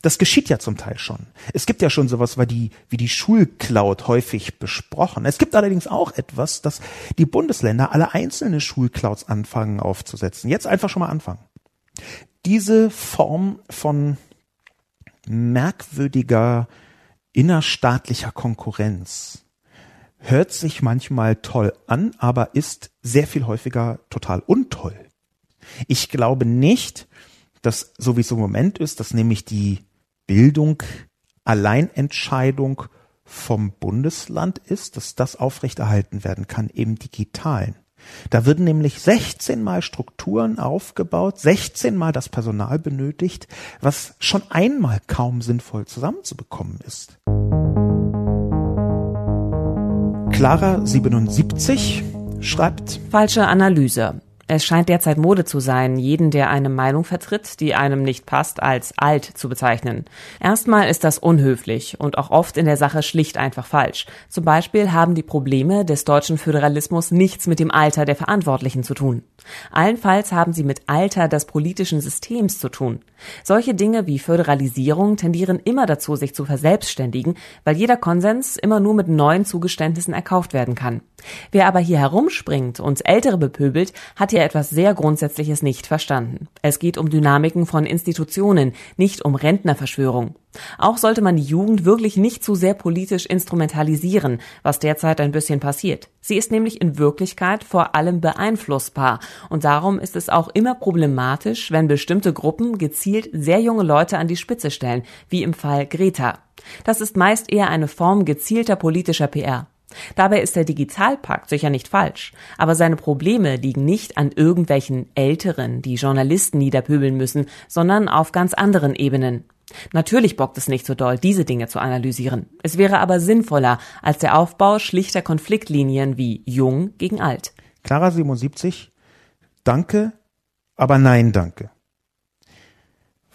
Das geschieht ja zum Teil schon. Es gibt ja schon sowas wie die, wie die Schulcloud häufig besprochen. Es gibt allerdings auch etwas, dass die Bundesländer alle einzelne Schulclouds anfangen aufzusetzen. Jetzt einfach schon mal anfangen. Diese Form von merkwürdiger innerstaatlicher Konkurrenz hört sich manchmal toll an, aber ist sehr viel häufiger total untoll. Ich glaube nicht, dass so wie es im Moment ist, dass nämlich die Bildung Alleinentscheidung vom Bundesland ist, dass das aufrechterhalten werden kann im digitalen. Da würden nämlich 16 mal Strukturen aufgebaut, 16 mal das Personal benötigt, was schon einmal kaum sinnvoll zusammenzubekommen ist. Clara 77 schreibt Falsche Analyse. Es scheint derzeit Mode zu sein, jeden, der eine Meinung vertritt, die einem nicht passt, als alt zu bezeichnen. Erstmal ist das unhöflich und auch oft in der Sache schlicht einfach falsch. Zum Beispiel haben die Probleme des deutschen Föderalismus nichts mit dem Alter der Verantwortlichen zu tun. Allenfalls haben sie mit Alter des politischen Systems zu tun. Solche Dinge wie Föderalisierung tendieren immer dazu, sich zu verselbstständigen, weil jeder Konsens immer nur mit neuen Zugeständnissen erkauft werden kann. Wer aber hier herumspringt und Ältere bepöbelt, hat hier etwas sehr Grundsätzliches nicht verstanden. Es geht um Dynamiken von Institutionen, nicht um Rentnerverschwörung. Auch sollte man die Jugend wirklich nicht zu sehr politisch instrumentalisieren, was derzeit ein bisschen passiert. Sie ist nämlich in Wirklichkeit vor allem beeinflussbar und darum ist es auch immer problematisch, wenn bestimmte Gruppen gezielt sehr junge Leute an die Spitze stellen, wie im Fall Greta. Das ist meist eher eine Form gezielter politischer PR. Dabei ist der Digitalpakt sicher nicht falsch, aber seine Probleme liegen nicht an irgendwelchen Älteren, die Journalisten niederpöbeln müssen, sondern auf ganz anderen Ebenen. Natürlich bockt es nicht so doll, diese Dinge zu analysieren. Es wäre aber sinnvoller als der Aufbau schlichter Konfliktlinien wie jung gegen alt. Clara 77, danke, aber nein, danke.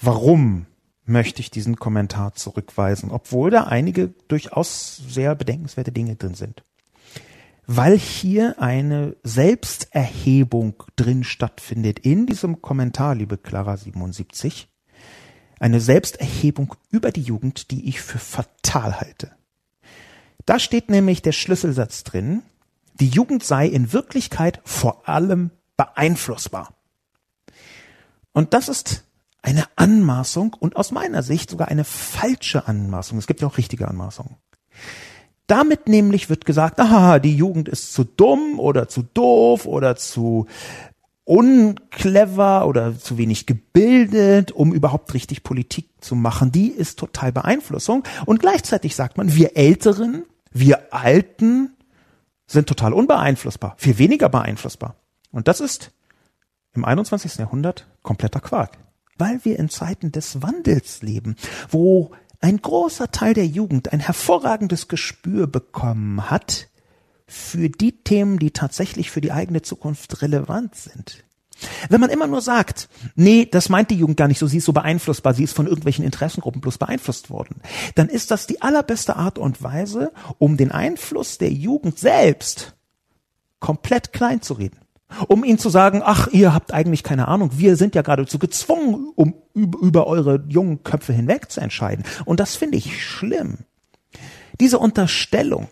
Warum möchte ich diesen Kommentar zurückweisen, obwohl da einige durchaus sehr bedenkenswerte Dinge drin sind. Weil hier eine Selbsterhebung drin stattfindet in diesem Kommentar, liebe Clara 77, eine Selbsterhebung über die Jugend, die ich für fatal halte. Da steht nämlich der Schlüsselsatz drin, die Jugend sei in Wirklichkeit vor allem beeinflussbar. Und das ist eine Anmaßung und aus meiner Sicht sogar eine falsche Anmaßung. Es gibt ja auch richtige Anmaßungen. Damit nämlich wird gesagt, aha, die Jugend ist zu dumm oder zu doof oder zu unclever oder zu wenig gebildet, um überhaupt richtig Politik zu machen. Die ist total Beeinflussung. Und gleichzeitig sagt man, wir Älteren, wir Alten sind total unbeeinflussbar, viel weniger beeinflussbar. Und das ist im 21. Jahrhundert kompletter Quark. Weil wir in Zeiten des Wandels leben, wo ein großer Teil der Jugend ein hervorragendes Gespür bekommen hat für die Themen, die tatsächlich für die eigene Zukunft relevant sind. Wenn man immer nur sagt, nee, das meint die Jugend gar nicht so, sie ist so beeinflussbar, sie ist von irgendwelchen Interessengruppen bloß beeinflusst worden, dann ist das die allerbeste Art und Weise, um den Einfluss der Jugend selbst komplett klein zu reden um ihnen zu sagen, ach, ihr habt eigentlich keine Ahnung, wir sind ja geradezu gezwungen, um über eure jungen Köpfe hinweg zu entscheiden. Und das finde ich schlimm. Diese Unterstellung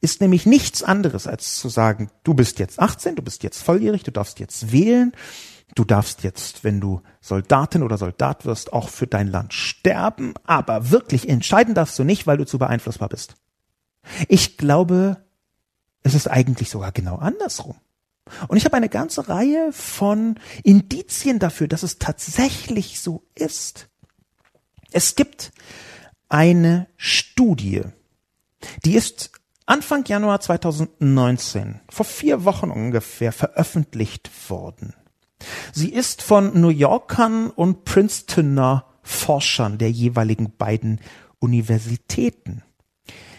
ist nämlich nichts anderes als zu sagen, du bist jetzt 18, du bist jetzt volljährig, du darfst jetzt wählen, du darfst jetzt, wenn du Soldatin oder Soldat wirst, auch für dein Land sterben, aber wirklich entscheiden darfst du nicht, weil du zu beeinflussbar bist. Ich glaube, es ist eigentlich sogar genau andersrum. Und ich habe eine ganze Reihe von Indizien dafür, dass es tatsächlich so ist. Es gibt eine Studie, die ist Anfang Januar 2019, vor vier Wochen ungefähr, veröffentlicht worden. Sie ist von New Yorkern und Princetoner Forschern der jeweiligen beiden Universitäten.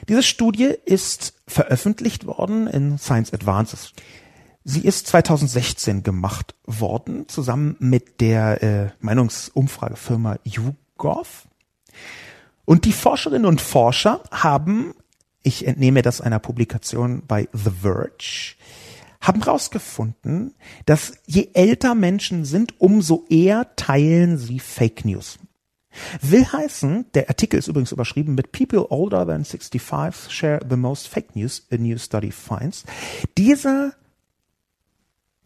Diese Studie ist veröffentlicht worden in Science Advances. Sie ist 2016 gemacht worden, zusammen mit der äh, Meinungsumfragefirma YouGov. Und die Forscherinnen und Forscher haben, ich entnehme das einer Publikation bei The Verge, haben herausgefunden, dass je älter Menschen sind, umso eher teilen sie Fake News. Will heißen, der Artikel ist übrigens überschrieben mit People older than 65 share the most fake news a new study finds. Dieser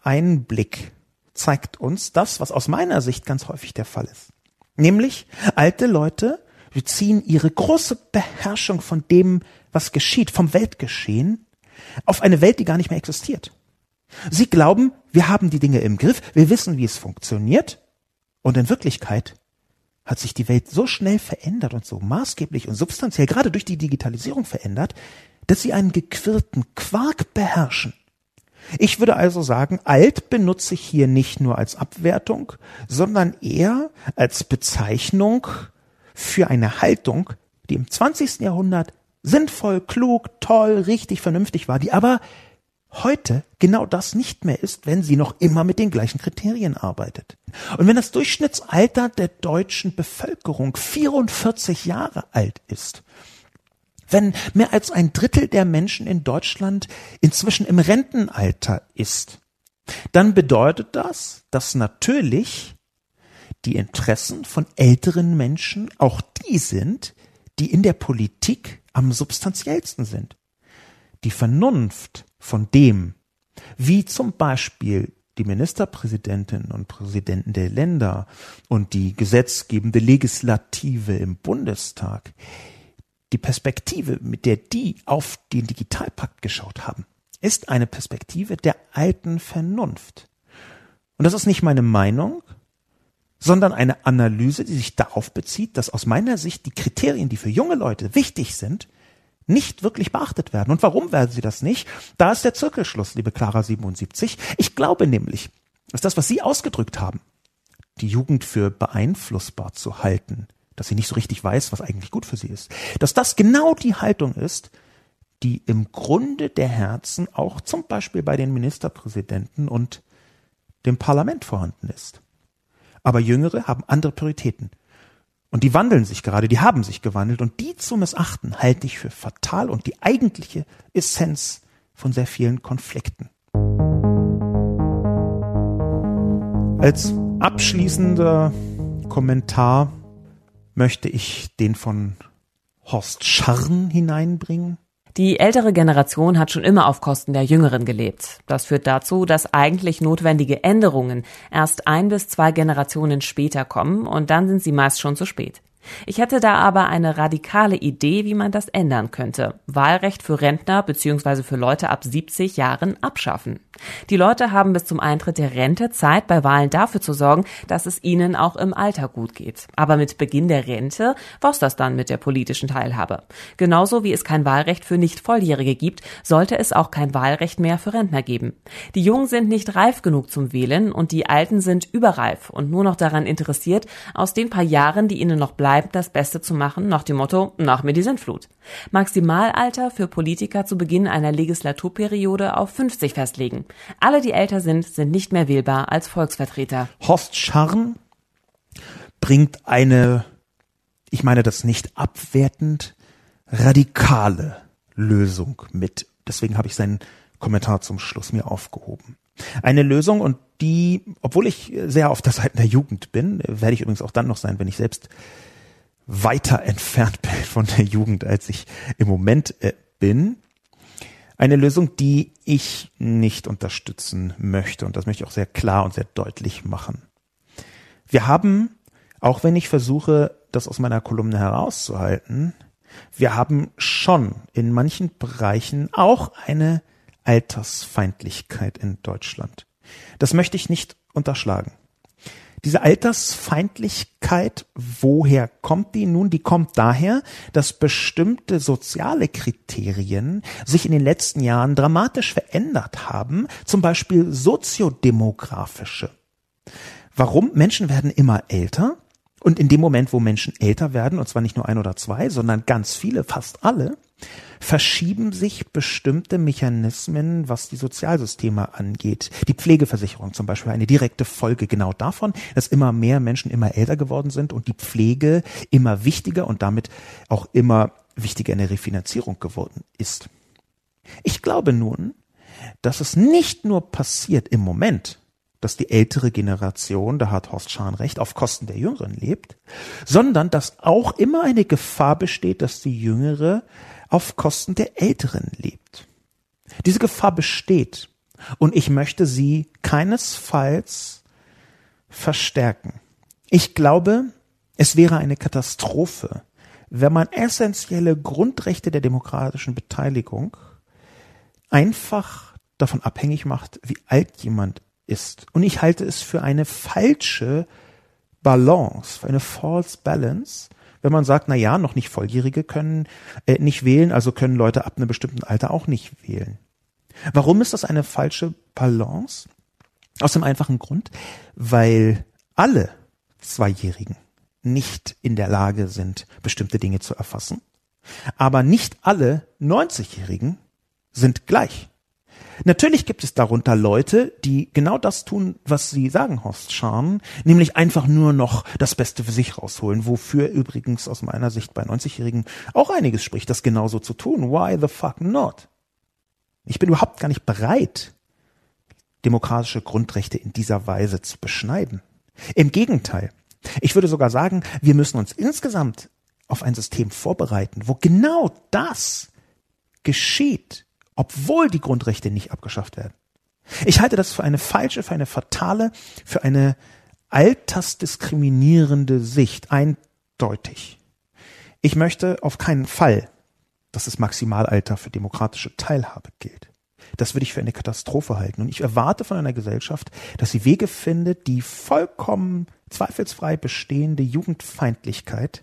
Einblick zeigt uns das, was aus meiner Sicht ganz häufig der Fall ist. Nämlich, alte Leute beziehen ihre große Beherrschung von dem, was geschieht, vom Weltgeschehen, auf eine Welt, die gar nicht mehr existiert. Sie glauben, wir haben die Dinge im Griff, wir wissen, wie es funktioniert, und in Wirklichkeit hat sich die Welt so schnell verändert und so maßgeblich und substanziell, gerade durch die Digitalisierung verändert, dass sie einen gequirlten Quark beherrschen, ich würde also sagen, alt benutze ich hier nicht nur als Abwertung, sondern eher als Bezeichnung für eine Haltung, die im 20. Jahrhundert sinnvoll, klug, toll, richtig, vernünftig war, die aber heute genau das nicht mehr ist, wenn sie noch immer mit den gleichen Kriterien arbeitet. Und wenn das Durchschnittsalter der deutschen Bevölkerung 44 Jahre alt ist, wenn mehr als ein Drittel der Menschen in Deutschland inzwischen im Rentenalter ist, dann bedeutet das, dass natürlich die Interessen von älteren Menschen auch die sind, die in der Politik am substanziellsten sind. Die Vernunft von dem, wie zum Beispiel die Ministerpräsidentinnen und Präsidenten der Länder und die gesetzgebende Legislative im Bundestag, die Perspektive, mit der die auf den Digitalpakt geschaut haben, ist eine Perspektive der alten Vernunft. Und das ist nicht meine Meinung, sondern eine Analyse, die sich darauf bezieht, dass aus meiner Sicht die Kriterien, die für junge Leute wichtig sind, nicht wirklich beachtet werden. Und warum werden sie das nicht? Da ist der Zirkelschluss, liebe Clara 77. Ich glaube nämlich, dass das, was Sie ausgedrückt haben, die Jugend für beeinflussbar zu halten, dass sie nicht so richtig weiß, was eigentlich gut für sie ist. Dass das genau die Haltung ist, die im Grunde der Herzen auch zum Beispiel bei den Ministerpräsidenten und dem Parlament vorhanden ist. Aber Jüngere haben andere Prioritäten. Und die wandeln sich gerade, die haben sich gewandelt und die zu missachten halte ich für fatal und die eigentliche Essenz von sehr vielen Konflikten. Als abschließender Kommentar möchte ich den von Horst Scharren hineinbringen. Die ältere Generation hat schon immer auf Kosten der Jüngeren gelebt. Das führt dazu, dass eigentlich notwendige Änderungen erst ein bis zwei Generationen später kommen und dann sind sie meist schon zu spät. Ich hätte da aber eine radikale Idee, wie man das ändern könnte. Wahlrecht für Rentner bzw. für Leute ab 70 Jahren abschaffen. Die Leute haben bis zum Eintritt der Rente Zeit, bei Wahlen dafür zu sorgen, dass es ihnen auch im Alter gut geht. Aber mit Beginn der Rente war's das dann mit der politischen Teilhabe. Genauso wie es kein Wahlrecht für Nicht-Volljährige gibt, sollte es auch kein Wahlrecht mehr für Rentner geben. Die Jungen sind nicht reif genug zum Wählen und die Alten sind überreif und nur noch daran interessiert, aus den paar Jahren, die ihnen noch bleiben, das Beste zu machen, nach dem Motto, nach mir die Sintflut. Maximalalter für Politiker zu Beginn einer Legislaturperiode auf 50 festlegen. Alle, die älter sind, sind nicht mehr wählbar als Volksvertreter. Horst Scharren bringt eine, ich meine das nicht abwertend, radikale Lösung mit. Deswegen habe ich seinen Kommentar zum Schluss mir aufgehoben. Eine Lösung und die, obwohl ich sehr auf der Seite der Jugend bin, werde ich übrigens auch dann noch sein, wenn ich selbst weiter entfernt bin von der Jugend, als ich im Moment äh, bin. Eine Lösung, die ich nicht unterstützen möchte. Und das möchte ich auch sehr klar und sehr deutlich machen. Wir haben, auch wenn ich versuche, das aus meiner Kolumne herauszuhalten, wir haben schon in manchen Bereichen auch eine Altersfeindlichkeit in Deutschland. Das möchte ich nicht unterschlagen. Diese Altersfeindlichkeit, woher kommt die nun? Die kommt daher, dass bestimmte soziale Kriterien sich in den letzten Jahren dramatisch verändert haben, zum Beispiel soziodemografische. Warum? Menschen werden immer älter und in dem Moment, wo Menschen älter werden, und zwar nicht nur ein oder zwei, sondern ganz viele, fast alle, verschieben sich bestimmte Mechanismen, was die Sozialsysteme angeht. Die Pflegeversicherung zum Beispiel eine direkte Folge genau davon, dass immer mehr Menschen immer älter geworden sind und die Pflege immer wichtiger und damit auch immer wichtiger in der Refinanzierung geworden ist. Ich glaube nun, dass es nicht nur passiert im Moment, dass die ältere Generation, da hat Horst Schahn recht, auf Kosten der Jüngeren lebt, sondern dass auch immer eine Gefahr besteht, dass die Jüngere auf Kosten der Älteren lebt. Diese Gefahr besteht und ich möchte sie keinesfalls verstärken. Ich glaube, es wäre eine Katastrophe, wenn man essentielle Grundrechte der demokratischen Beteiligung einfach davon abhängig macht, wie alt jemand ist. Und ich halte es für eine falsche Balance, für eine false balance, wenn man sagt, na ja, noch nicht Volljährige können äh, nicht wählen, also können Leute ab einem bestimmten Alter auch nicht wählen. Warum ist das eine falsche Balance? Aus dem einfachen Grund, weil alle Zweijährigen nicht in der Lage sind, bestimmte Dinge zu erfassen. Aber nicht alle 90-Jährigen sind gleich. Natürlich gibt es darunter Leute, die genau das tun, was sie sagen, Horst Schahn, nämlich einfach nur noch das Beste für sich rausholen, wofür übrigens aus meiner Sicht bei 90-Jährigen auch einiges spricht, das genauso zu tun. Why the fuck not? Ich bin überhaupt gar nicht bereit, demokratische Grundrechte in dieser Weise zu beschneiden. Im Gegenteil. Ich würde sogar sagen, wir müssen uns insgesamt auf ein System vorbereiten, wo genau das geschieht obwohl die Grundrechte nicht abgeschafft werden. Ich halte das für eine falsche, für eine fatale, für eine altersdiskriminierende Sicht, eindeutig. Ich möchte auf keinen Fall, dass das Maximalalter für demokratische Teilhabe gilt. Das würde ich für eine Katastrophe halten. Und ich erwarte von einer Gesellschaft, dass sie Wege findet, die vollkommen zweifelsfrei bestehende Jugendfeindlichkeit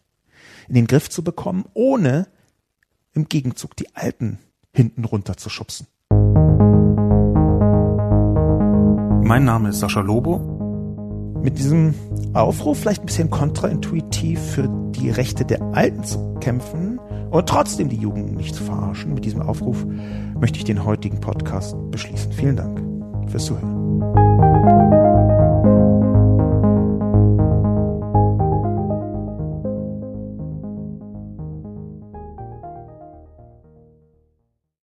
in den Griff zu bekommen, ohne im Gegenzug die alten hinten runter zu schubsen. Mein Name ist Sascha Lobo. Mit diesem Aufruf, vielleicht ein bisschen kontraintuitiv, für die Rechte der Alten zu kämpfen und trotzdem die Jugend nicht zu verarschen, mit diesem Aufruf möchte ich den heutigen Podcast beschließen. Vielen Dank fürs Zuhören.